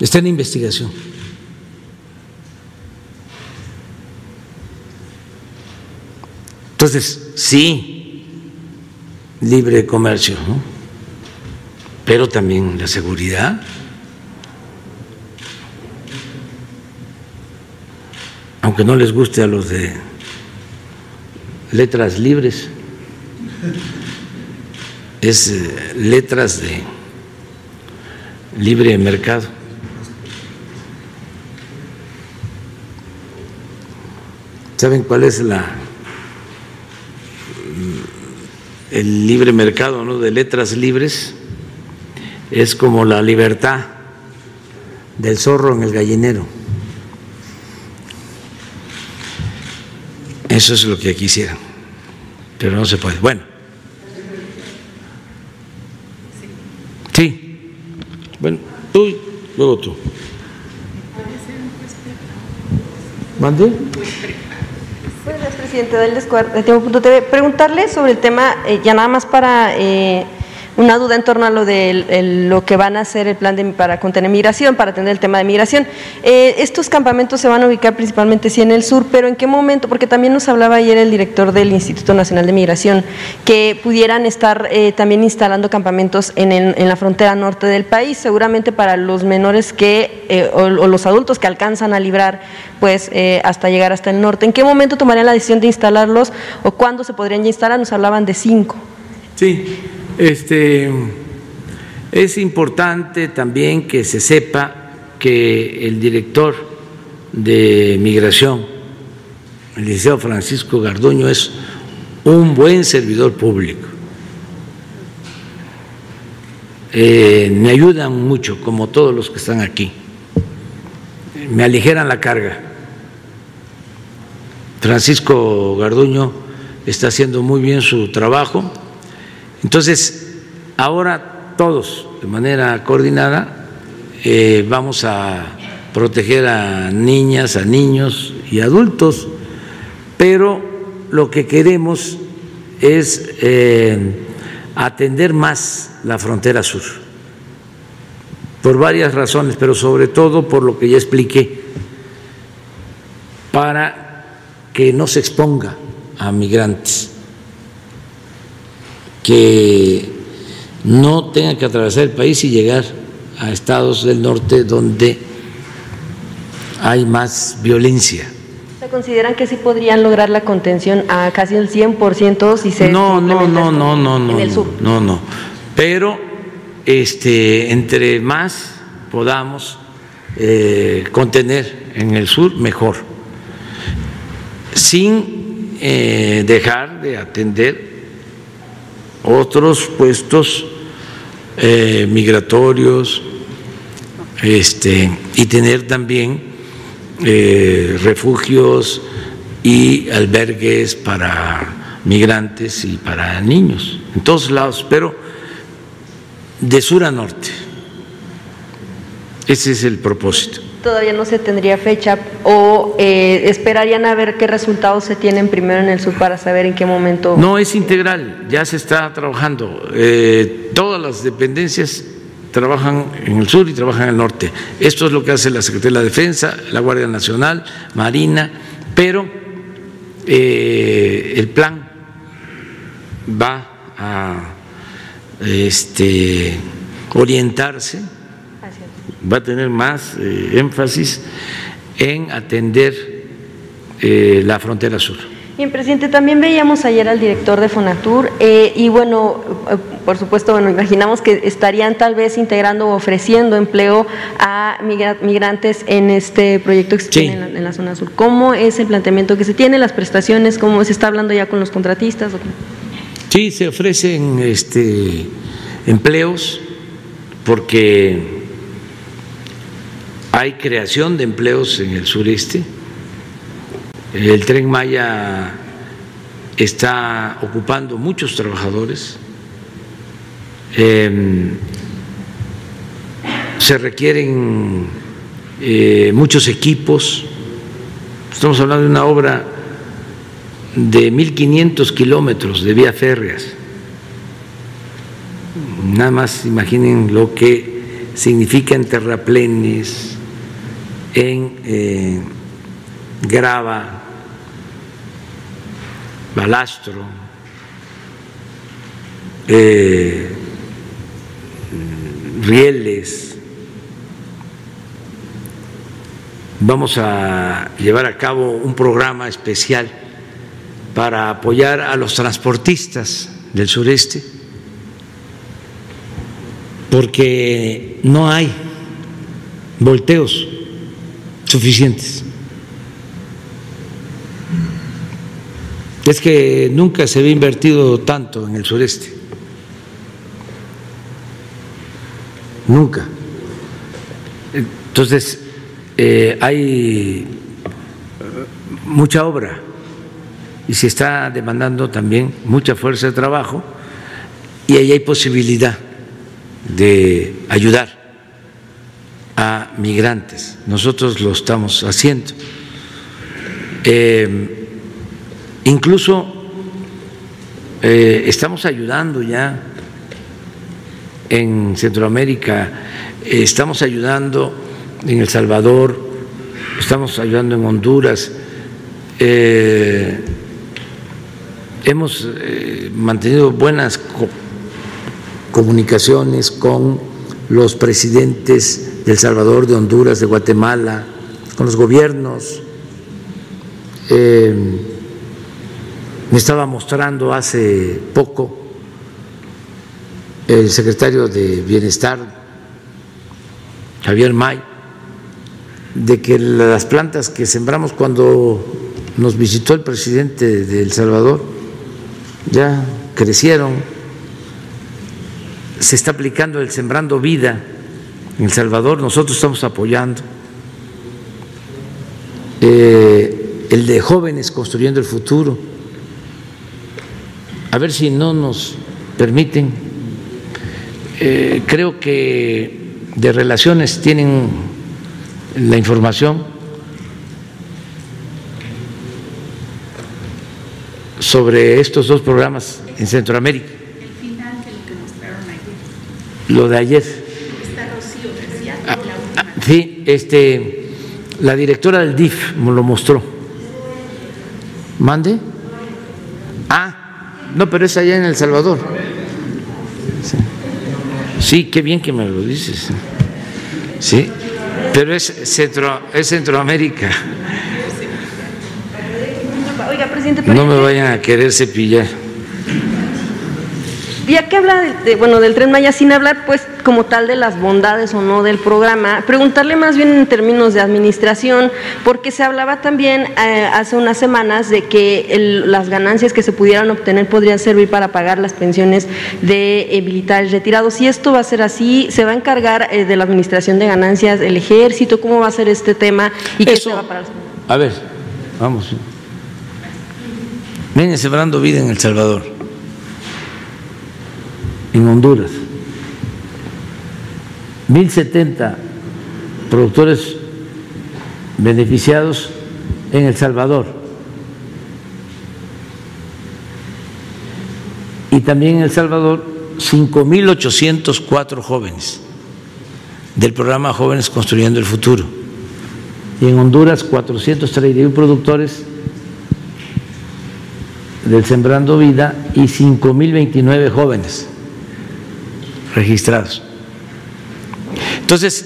Está en investigación. Entonces, sí, libre comercio, pero también la seguridad. Aunque no les guste a los de letras libres, es eh, letras de libre mercado. ¿Saben cuál es la el libre mercado ¿no? de letras libres? Es como la libertad del zorro en el gallinero. Eso es lo que quisieran, pero no se puede. Bueno. Sí. Bueno, tú, luego tú. ¿Mande? Presidente del de TV. Preguntarle sobre el tema, eh, ya nada más para eh, una duda en torno a lo de lo que van a hacer el plan de, para contener migración, para atender el tema de migración. Eh, estos campamentos se van a ubicar principalmente sí en el sur, pero ¿en qué momento? Porque también nos hablaba ayer el director del Instituto Nacional de Migración que pudieran estar eh, también instalando campamentos en, en, la frontera norte del país, seguramente para los menores que eh, o, o, los adultos que alcanzan a librar pues hasta llegar hasta el norte. ¿En qué momento tomarían la decisión de instalarlos o cuándo se podrían ya instalar? Nos hablaban de cinco. Sí, este, es importante también que se sepa que el director de migración, el liceo Francisco Garduño, es un buen servidor público. Eh, me ayudan mucho, como todos los que están aquí. Me aligeran la carga. Francisco Garduño está haciendo muy bien su trabajo entonces, ahora todos, de manera coordinada, eh, vamos a proteger a niñas, a niños y adultos, pero lo que queremos es eh, atender más la frontera sur, por varias razones, pero sobre todo por lo que ya expliqué, para que no se exponga a migrantes que no tengan que atravesar el país y llegar a estados del norte donde hay más violencia. ¿Se consideran que sí podrían lograr la contención a casi el 100% si se No, no, no, no, no, no, no, no. Pero este entre más podamos eh, contener en el sur mejor. Sin eh, dejar de atender otros puestos eh, migratorios este, y tener también eh, refugios y albergues para migrantes y para niños, en todos lados, pero de sur a norte. Ese es el propósito todavía no se tendría fecha o eh, esperarían a ver qué resultados se tienen primero en el sur para saber en qué momento. No, es integral, ya se está trabajando. Eh, todas las dependencias trabajan en el sur y trabajan en el norte. Esto es lo que hace la Secretaría de la Defensa, la Guardia Nacional, Marina, pero eh, el plan va a este, orientarse va a tener más eh, énfasis en atender eh, la frontera sur. Bien, presidente, también veíamos ayer al director de Fonatur eh, y bueno, por supuesto, bueno, imaginamos que estarían tal vez integrando o ofreciendo empleo a migrantes en este proyecto que se tiene en la, zona sur. ¿Cómo es el planteamiento que se tiene, las prestaciones, cómo se está hablando ya con los contratistas? Sí, se ofrecen este, empleos porque hay creación de empleos en el sureste. El tren Maya está ocupando muchos trabajadores. Em, se requieren eh, muchos equipos. Estamos hablando de una obra de 1.500 kilómetros de vía férreas. Nada más imaginen lo que significa en terraplenes, en eh, grava, balastro, eh, rieles. Vamos a llevar a cabo un programa especial para apoyar a los transportistas del sureste, porque no hay volteos suficientes. Es que nunca se había invertido tanto en el sureste. Nunca. Entonces, eh, hay mucha obra y se está demandando también mucha fuerza de trabajo y ahí hay posibilidad de ayudar a migrantes. Nosotros lo estamos haciendo. Eh, incluso eh, estamos ayudando ya en Centroamérica, eh, estamos ayudando en El Salvador, estamos ayudando en Honduras. hemos mantenido buenas comunicaciones con los presidentes de El Salvador, de Honduras, de Guatemala, con los gobiernos. Eh, me estaba mostrando hace poco el secretario de Bienestar, Javier May, de que las plantas que sembramos cuando nos visitó el presidente de El Salvador ya crecieron, se está aplicando el Sembrando Vida en El Salvador, nosotros estamos apoyando eh, el de jóvenes construyendo el futuro. A ver si no nos permiten. Eh, creo que de relaciones tienen la información sobre estos dos programas en Centroamérica. Lo de ayer. Sí, este, la directora del DIF me lo mostró. ¿Mande? Ah, no, pero es allá en El Salvador. Sí, qué bien que me lo dices. Sí, pero es, centro, es Centroamérica. No me vayan a querer cepillar. Ya que habla de, bueno, del tren Maya, sin hablar pues como tal de las bondades o no del programa, preguntarle más bien en términos de administración, porque se hablaba también eh, hace unas semanas de que las ganancias que se pudieran obtener podrían servir para pagar las pensiones de eh, militares retirados. Si esto va a ser así, ¿se va a encargar eh, de la administración de ganancias el ejército? ¿Cómo va a ser este tema? ¿Y qué se va a pagar? A ver, vamos. Viene sembrando vida en El Salvador en Honduras, 1.070 productores beneficiados en El Salvador y también en El Salvador 5.804 jóvenes del programa Jóvenes Construyendo el Futuro y en Honduras 431 productores del Sembrando Vida y 5.029 jóvenes registrados. Entonces,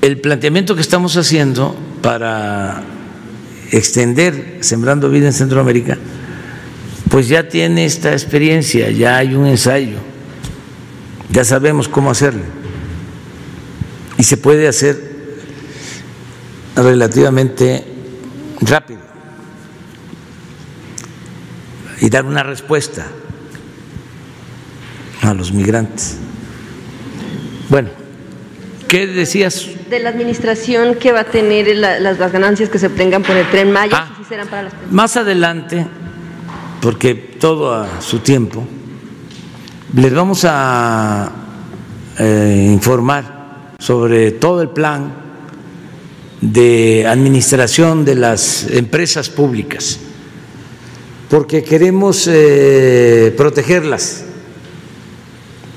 el planteamiento que estamos haciendo para extender Sembrando Vida en Centroamérica, pues ya tiene esta experiencia, ya hay un ensayo, ya sabemos cómo hacerlo. Y se puede hacer relativamente rápido y dar una respuesta a los migrantes. Bueno, ¿qué decías? De la administración que va a tener las, ganancias que se obtengan por el tren Maya, ah, serán para las Más adelante, porque todo a su tiempo, les vamos a eh, informar sobre todo el plan de administración de las empresas públicas, porque queremos eh, protegerlas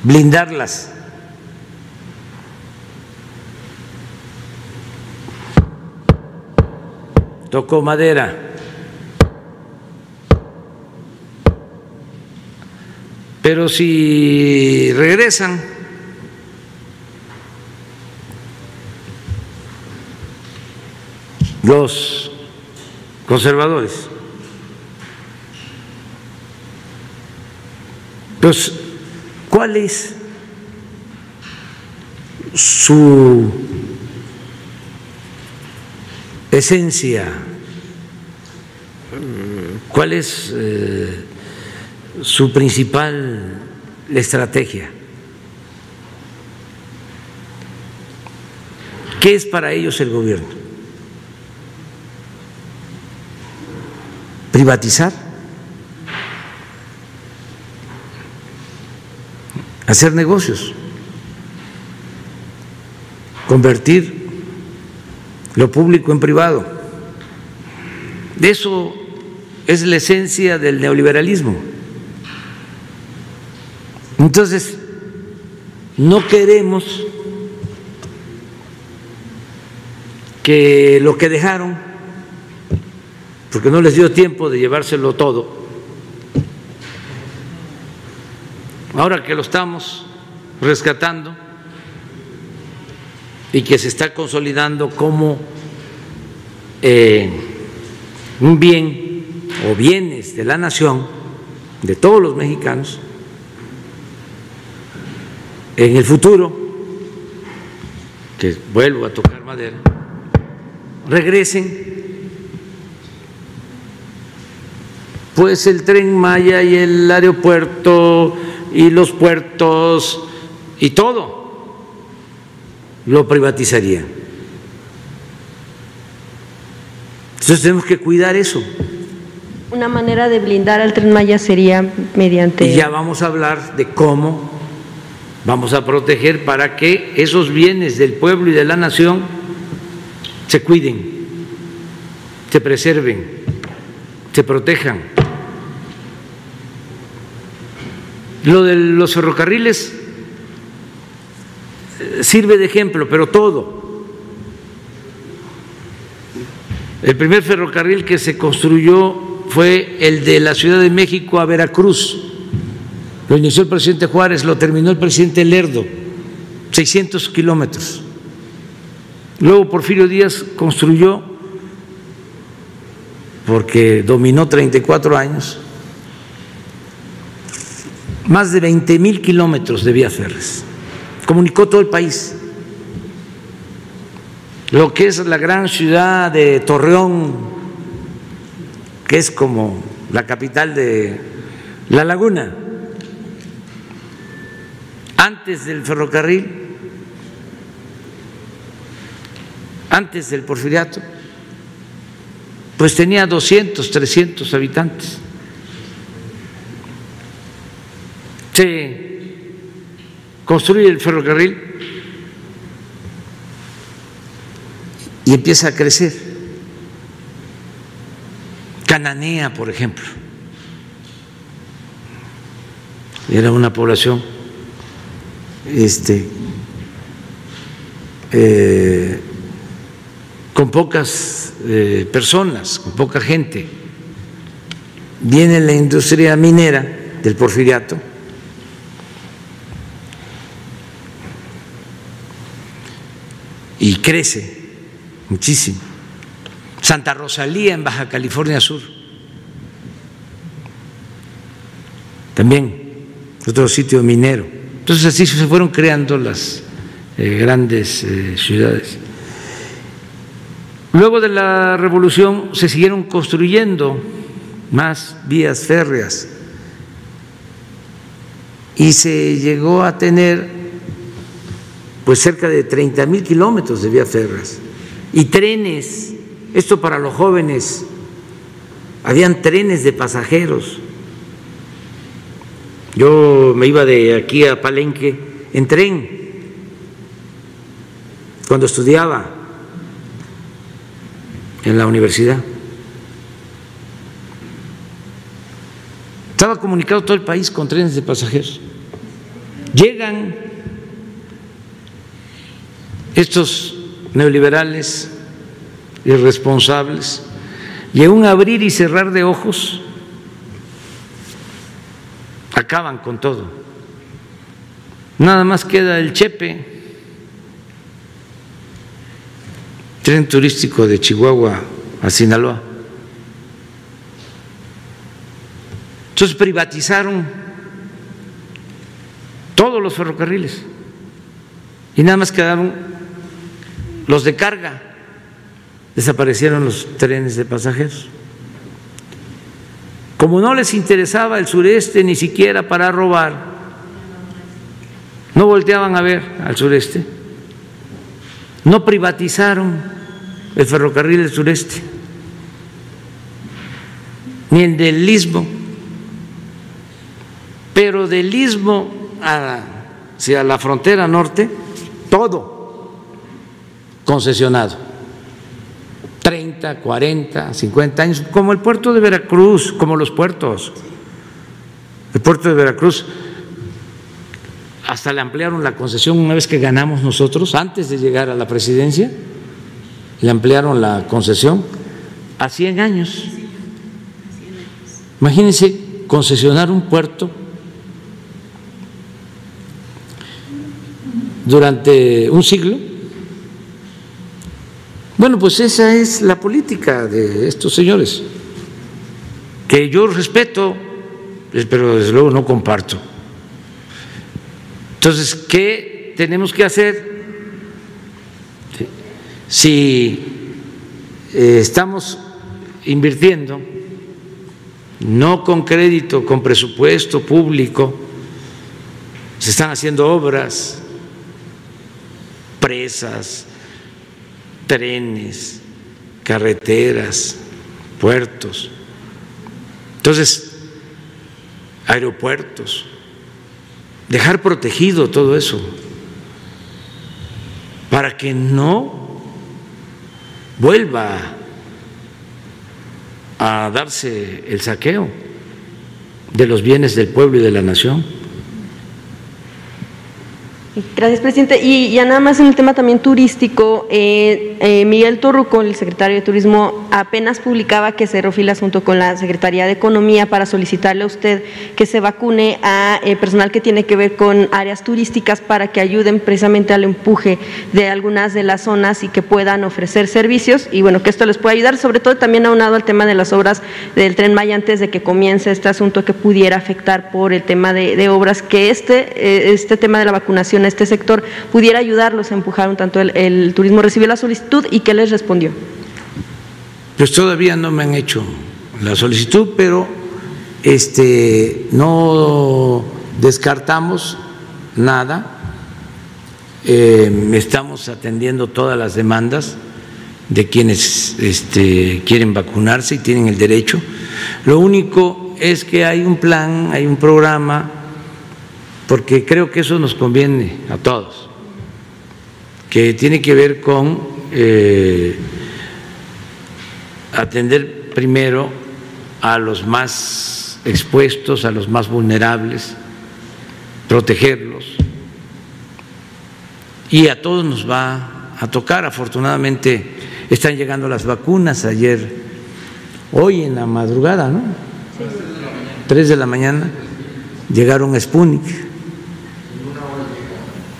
blindarlas tocó madera. Pero si regresan los conservadores, pues, ¿cuál es su esencia? ¿Cuál es eh, su principal estrategia? ¿Qué es para ellos el gobierno? ¿Privatizar? ¿Hacer negocios? ¿Convertir lo público en privado? Eso es la esencia del neoliberalismo. Entonces, no queremos que lo que dejaron, porque no les dio tiempo de llevárselo todo, ahora que lo estamos rescatando y que se está consolidando como eh, un bien o bienes de la nación, de todos los mexicanos, en el futuro, que vuelvo a tocar madera, regresen, pues el tren Maya y el aeropuerto y los puertos y todo lo privatizarían. Entonces tenemos que cuidar eso. Una manera de blindar al tren Maya sería mediante... Y ya vamos a hablar de cómo vamos a proteger para que esos bienes del pueblo y de la nación se cuiden, se preserven, se protejan. Lo de los ferrocarriles sirve de ejemplo, pero todo. El primer ferrocarril que se construyó fue el de la Ciudad de México a Veracruz lo inició el presidente Juárez, lo terminó el presidente Lerdo, 600 kilómetros. Luego Porfirio Díaz construyó, porque dominó 34 años, más de 20 mil kilómetros de vías férreas. Comunicó todo el país. Lo que es la gran ciudad de Torreón, que es como la capital de La Laguna antes del ferrocarril, antes del porfiriato, pues tenía 200, 300 habitantes. Se construye el ferrocarril y empieza a crecer. Cananea, por ejemplo, era una población este, eh, con pocas eh, personas, con poca gente. Viene la industria minera del porfiriato. Y crece muchísimo. Santa Rosalía en Baja California Sur. También otro sitio minero. Entonces así se fueron creando las eh, grandes eh, ciudades. Luego de la revolución se siguieron construyendo más vías férreas y se llegó a tener pues cerca de 30 mil kilómetros de vías férreas y trenes, esto para los jóvenes, habían trenes de pasajeros yo me iba de aquí a Palenque en tren cuando estudiaba en la universidad. Estaba comunicado todo el país con trenes de pasajeros. Llegan estos neoliberales irresponsables y en un abrir y cerrar de ojos acaban con todo. Nada más queda el Chepe, tren turístico de Chihuahua a Sinaloa. Entonces privatizaron todos los ferrocarriles y nada más quedaron los de carga. Desaparecieron los trenes de pasajeros. Como no les interesaba el sureste ni siquiera para robar, no volteaban a ver al sureste, no privatizaron el ferrocarril del sureste, ni el del istmo, pero del istmo hacia la frontera norte, todo concesionado 30, 40, 50 años, como el puerto de Veracruz, como los puertos. El puerto de Veracruz, hasta le ampliaron la concesión una vez que ganamos nosotros, antes de llegar a la presidencia, le ampliaron la concesión a 100 años. Imagínense concesionar un puerto durante un siglo bueno, pues esa es la política de estos señores, que yo respeto, pero desde luego no comparto. Entonces, ¿qué tenemos que hacer? Si eh, estamos invirtiendo, no con crédito, con presupuesto público, se están haciendo obras, presas, trenes, carreteras, puertos. Entonces, aeropuertos, dejar protegido todo eso para que no vuelva a darse el saqueo de los bienes del pueblo y de la nación. Gracias, presidente. Y ya nada más en el tema también turístico, eh, eh, Miguel Torruco, el secretario de Turismo, apenas publicaba que se filas junto con la Secretaría de Economía para solicitarle a usted que se vacune a eh, personal que tiene que ver con áreas turísticas para que ayuden precisamente al empuje de algunas de las zonas y que puedan ofrecer servicios y bueno, que esto les pueda ayudar, sobre todo también aunado al tema de las obras del Tren Maya antes de que comience este asunto que pudiera afectar por el tema de, obras, que este, este tema de la vacunación este sector pudiera ayudarlos a empujar un tanto el, turismo. Recibió la solicitud y ¿qué les respondió? Pues todavía no me han hecho la solicitud, pero este no descartamos nada. Eh, estamos atendiendo todas las demandas de quienes este, quieren vacunarse y tienen el derecho. Lo único es que hay un plan, hay un programa porque creo que eso nos conviene a todos, que tiene que ver con eh, atender primero a los más expuestos, a los más vulnerables, protegerlos. Y a todos nos va a tocar. Afortunadamente están llegando las vacunas ayer, hoy en la madrugada, ¿no? Tres de la mañana llegaron a Sputnik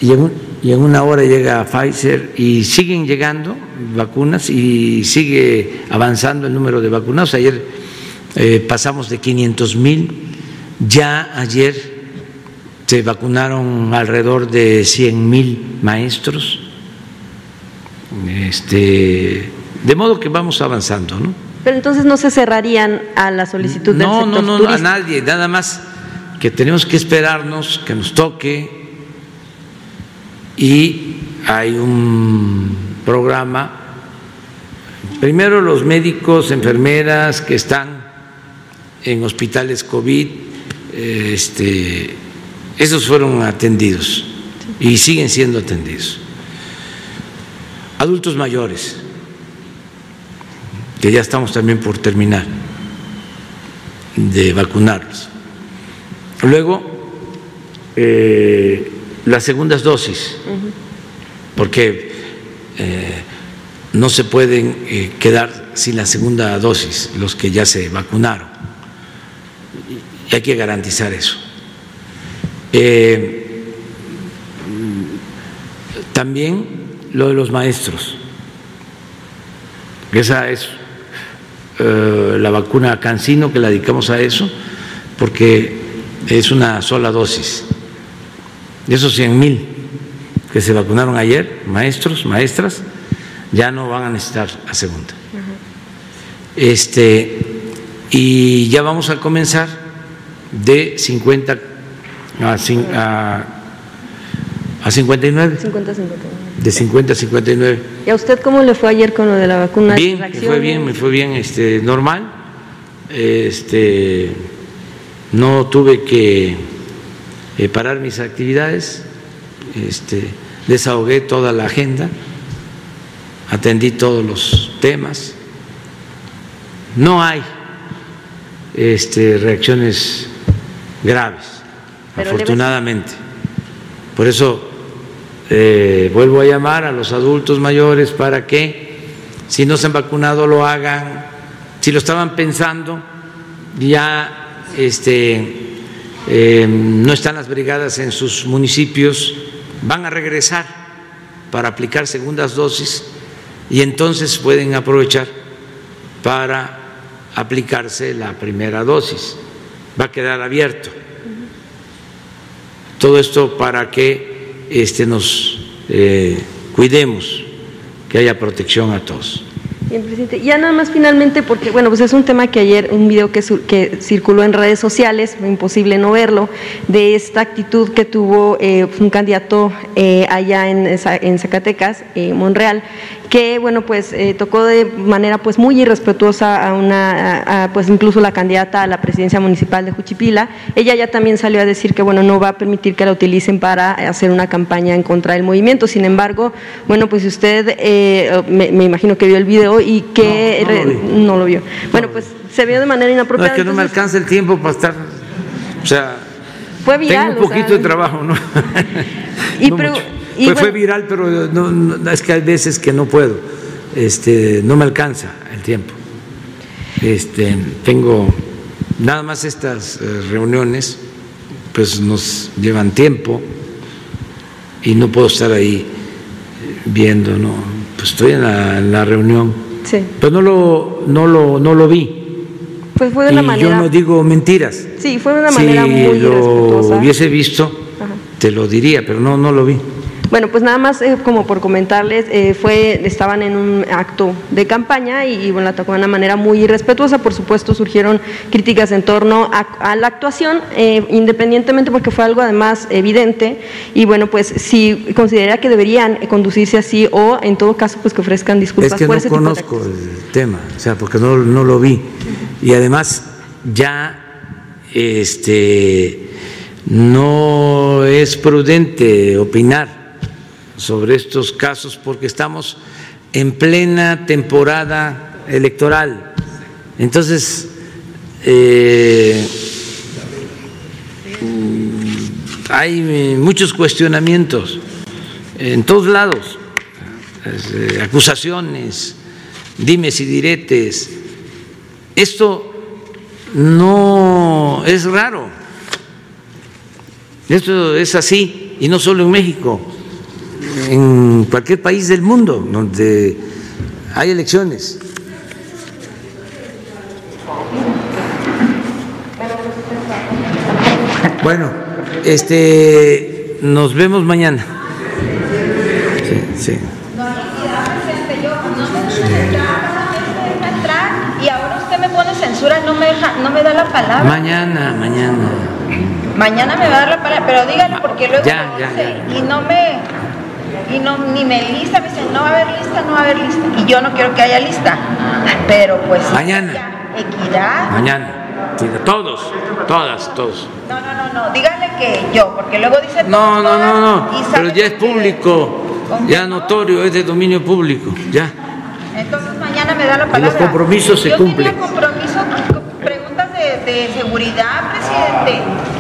y en, una hora llega Pfizer y siguen llegando vacunas y sigue avanzando el número de vacunados. Ayer eh, pasamos de 500 mil, ya ayer se vacunaron alrededor de 100 mil maestros. Este, de modo que vamos avanzando, ¿no? Pero entonces no se cerrarían a la solicitud del sector No, no, no, a nadie, nada más que tenemos que esperarnos que nos toque y hay un programa, primero los médicos, enfermeras que están en hospitales COVID, este, esos fueron atendidos y siguen siendo atendidos. Adultos mayores, que ya estamos también por terminar de vacunarlos. Luego, eh, las segundas dosis, porque eh, no se pueden eh, quedar sin la segunda dosis los que ya se vacunaron. Y hay que garantizar eso. Eh, también lo de los maestros. Esa es la vacuna Cancino que la dedicamos a eso, porque es una sola dosis. De esos 100 mil que se vacunaron ayer, maestros, maestras, ya no van a necesitar la segunda. Este, y ya vamos a comenzar de 50 a, a, a 59. 50 59. De 50 a 59. ¿Y a usted cómo le fue ayer con lo de la vacuna? Bien, me fue bien, me fue bien, este, normal. Este, no tuve que eh, parar mis actividades, este, desahogué toda la agenda atendí todos los temas. No hay este, reacciones graves, afortunadamente. Por eso eh, vuelvo a llamar a los adultos mayores para que, si no se han vacunado, lo hagan. Si lo estaban pensando, ya este, eh, no están las brigadas en sus municipios, van a regresar para aplicar segundas dosis y entonces pueden aprovechar para aplicarse la primera dosis. Va a quedar abierto. Todo esto para que este, nos eh, cuidemos, que haya protección a todos. Bien, presidente. Ya nada más finalmente, porque bueno, pues es un tema que ayer, un video que, circuló en redes sociales, imposible no verlo, de esta actitud que tuvo eh, un candidato eh, allá en, en Zacatecas, eh, Monreal, que bueno pues eh, tocó de manera pues muy irrespetuosa a una pues incluso la candidata a la presidencia municipal de Juchipila. Ella ya también salió a decir que bueno no va a permitir que la utilicen para hacer una campaña en contra del movimiento. Sin embargo bueno pues usted eh, me, imagino que vio el video y que no, lo, vio. Bueno pues se vio de manera inapropiada no, es que no me alcanza el tiempo para estar o sea fue viral, tengo un poquito de trabajo no [laughs] y fue, viral, pero no, es que hay veces que no puedo, este, no me alcanza el tiempo. Este, tengo nada más estas eh, reuniones, pues nos llevan tiempo y no puedo estar ahí viendo, no, pues estoy en la, reunión, sí. pero no lo, no lo, no lo vi. Pues fue de una manera. Yo no digo mentiras. Sí, fue de una manera si muy lo hubiese visto, te lo diría, pero no, no lo vi. Bueno, pues nada más eh, como por comentarles, eh, fue, estaban en un acto de campaña y, bueno, la tocó de una manera muy irrespetuosa. Por supuesto, surgieron críticas en torno a, la actuación, eh, independientemente porque fue algo además evidente. Y bueno, pues si considera que deberían conducirse así o en todo caso, pues que ofrezcan disculpas es que no conozco el tema, o sea, porque no, no lo vi. Y además, ya este no es prudente opinar sobre estos casos porque estamos en plena temporada electoral. Entonces, eh, hay muchos cuestionamientos en todos lados, eh, acusaciones, dimes y diretes. Esto no es raro, esto es así, y no solo en México en cualquier país del mundo donde hay elecciones. Bueno, este, nos vemos mañana. Sí, sí. Censura, no me, deja, no me da la palabra. Mañana, mañana. Mañana me va a dar la palabra, pero dígale porque luego ya, ya, y no me y no, ni me lista, me dicen, no va a haber lista, no va a haber lista. Y yo no quiero que haya lista. Pero pues... Mañana. equidad. Mañana. Todos, todas, todos. No, no, no, no, díganle que yo, porque luego dice... No, no, no, no, pero ya es público, ya notorio, es de dominio público, ya. Entonces mañana me da la palabra. los compromisos se cumplen. Yo compromiso, preguntas de, de seguridad, presidente.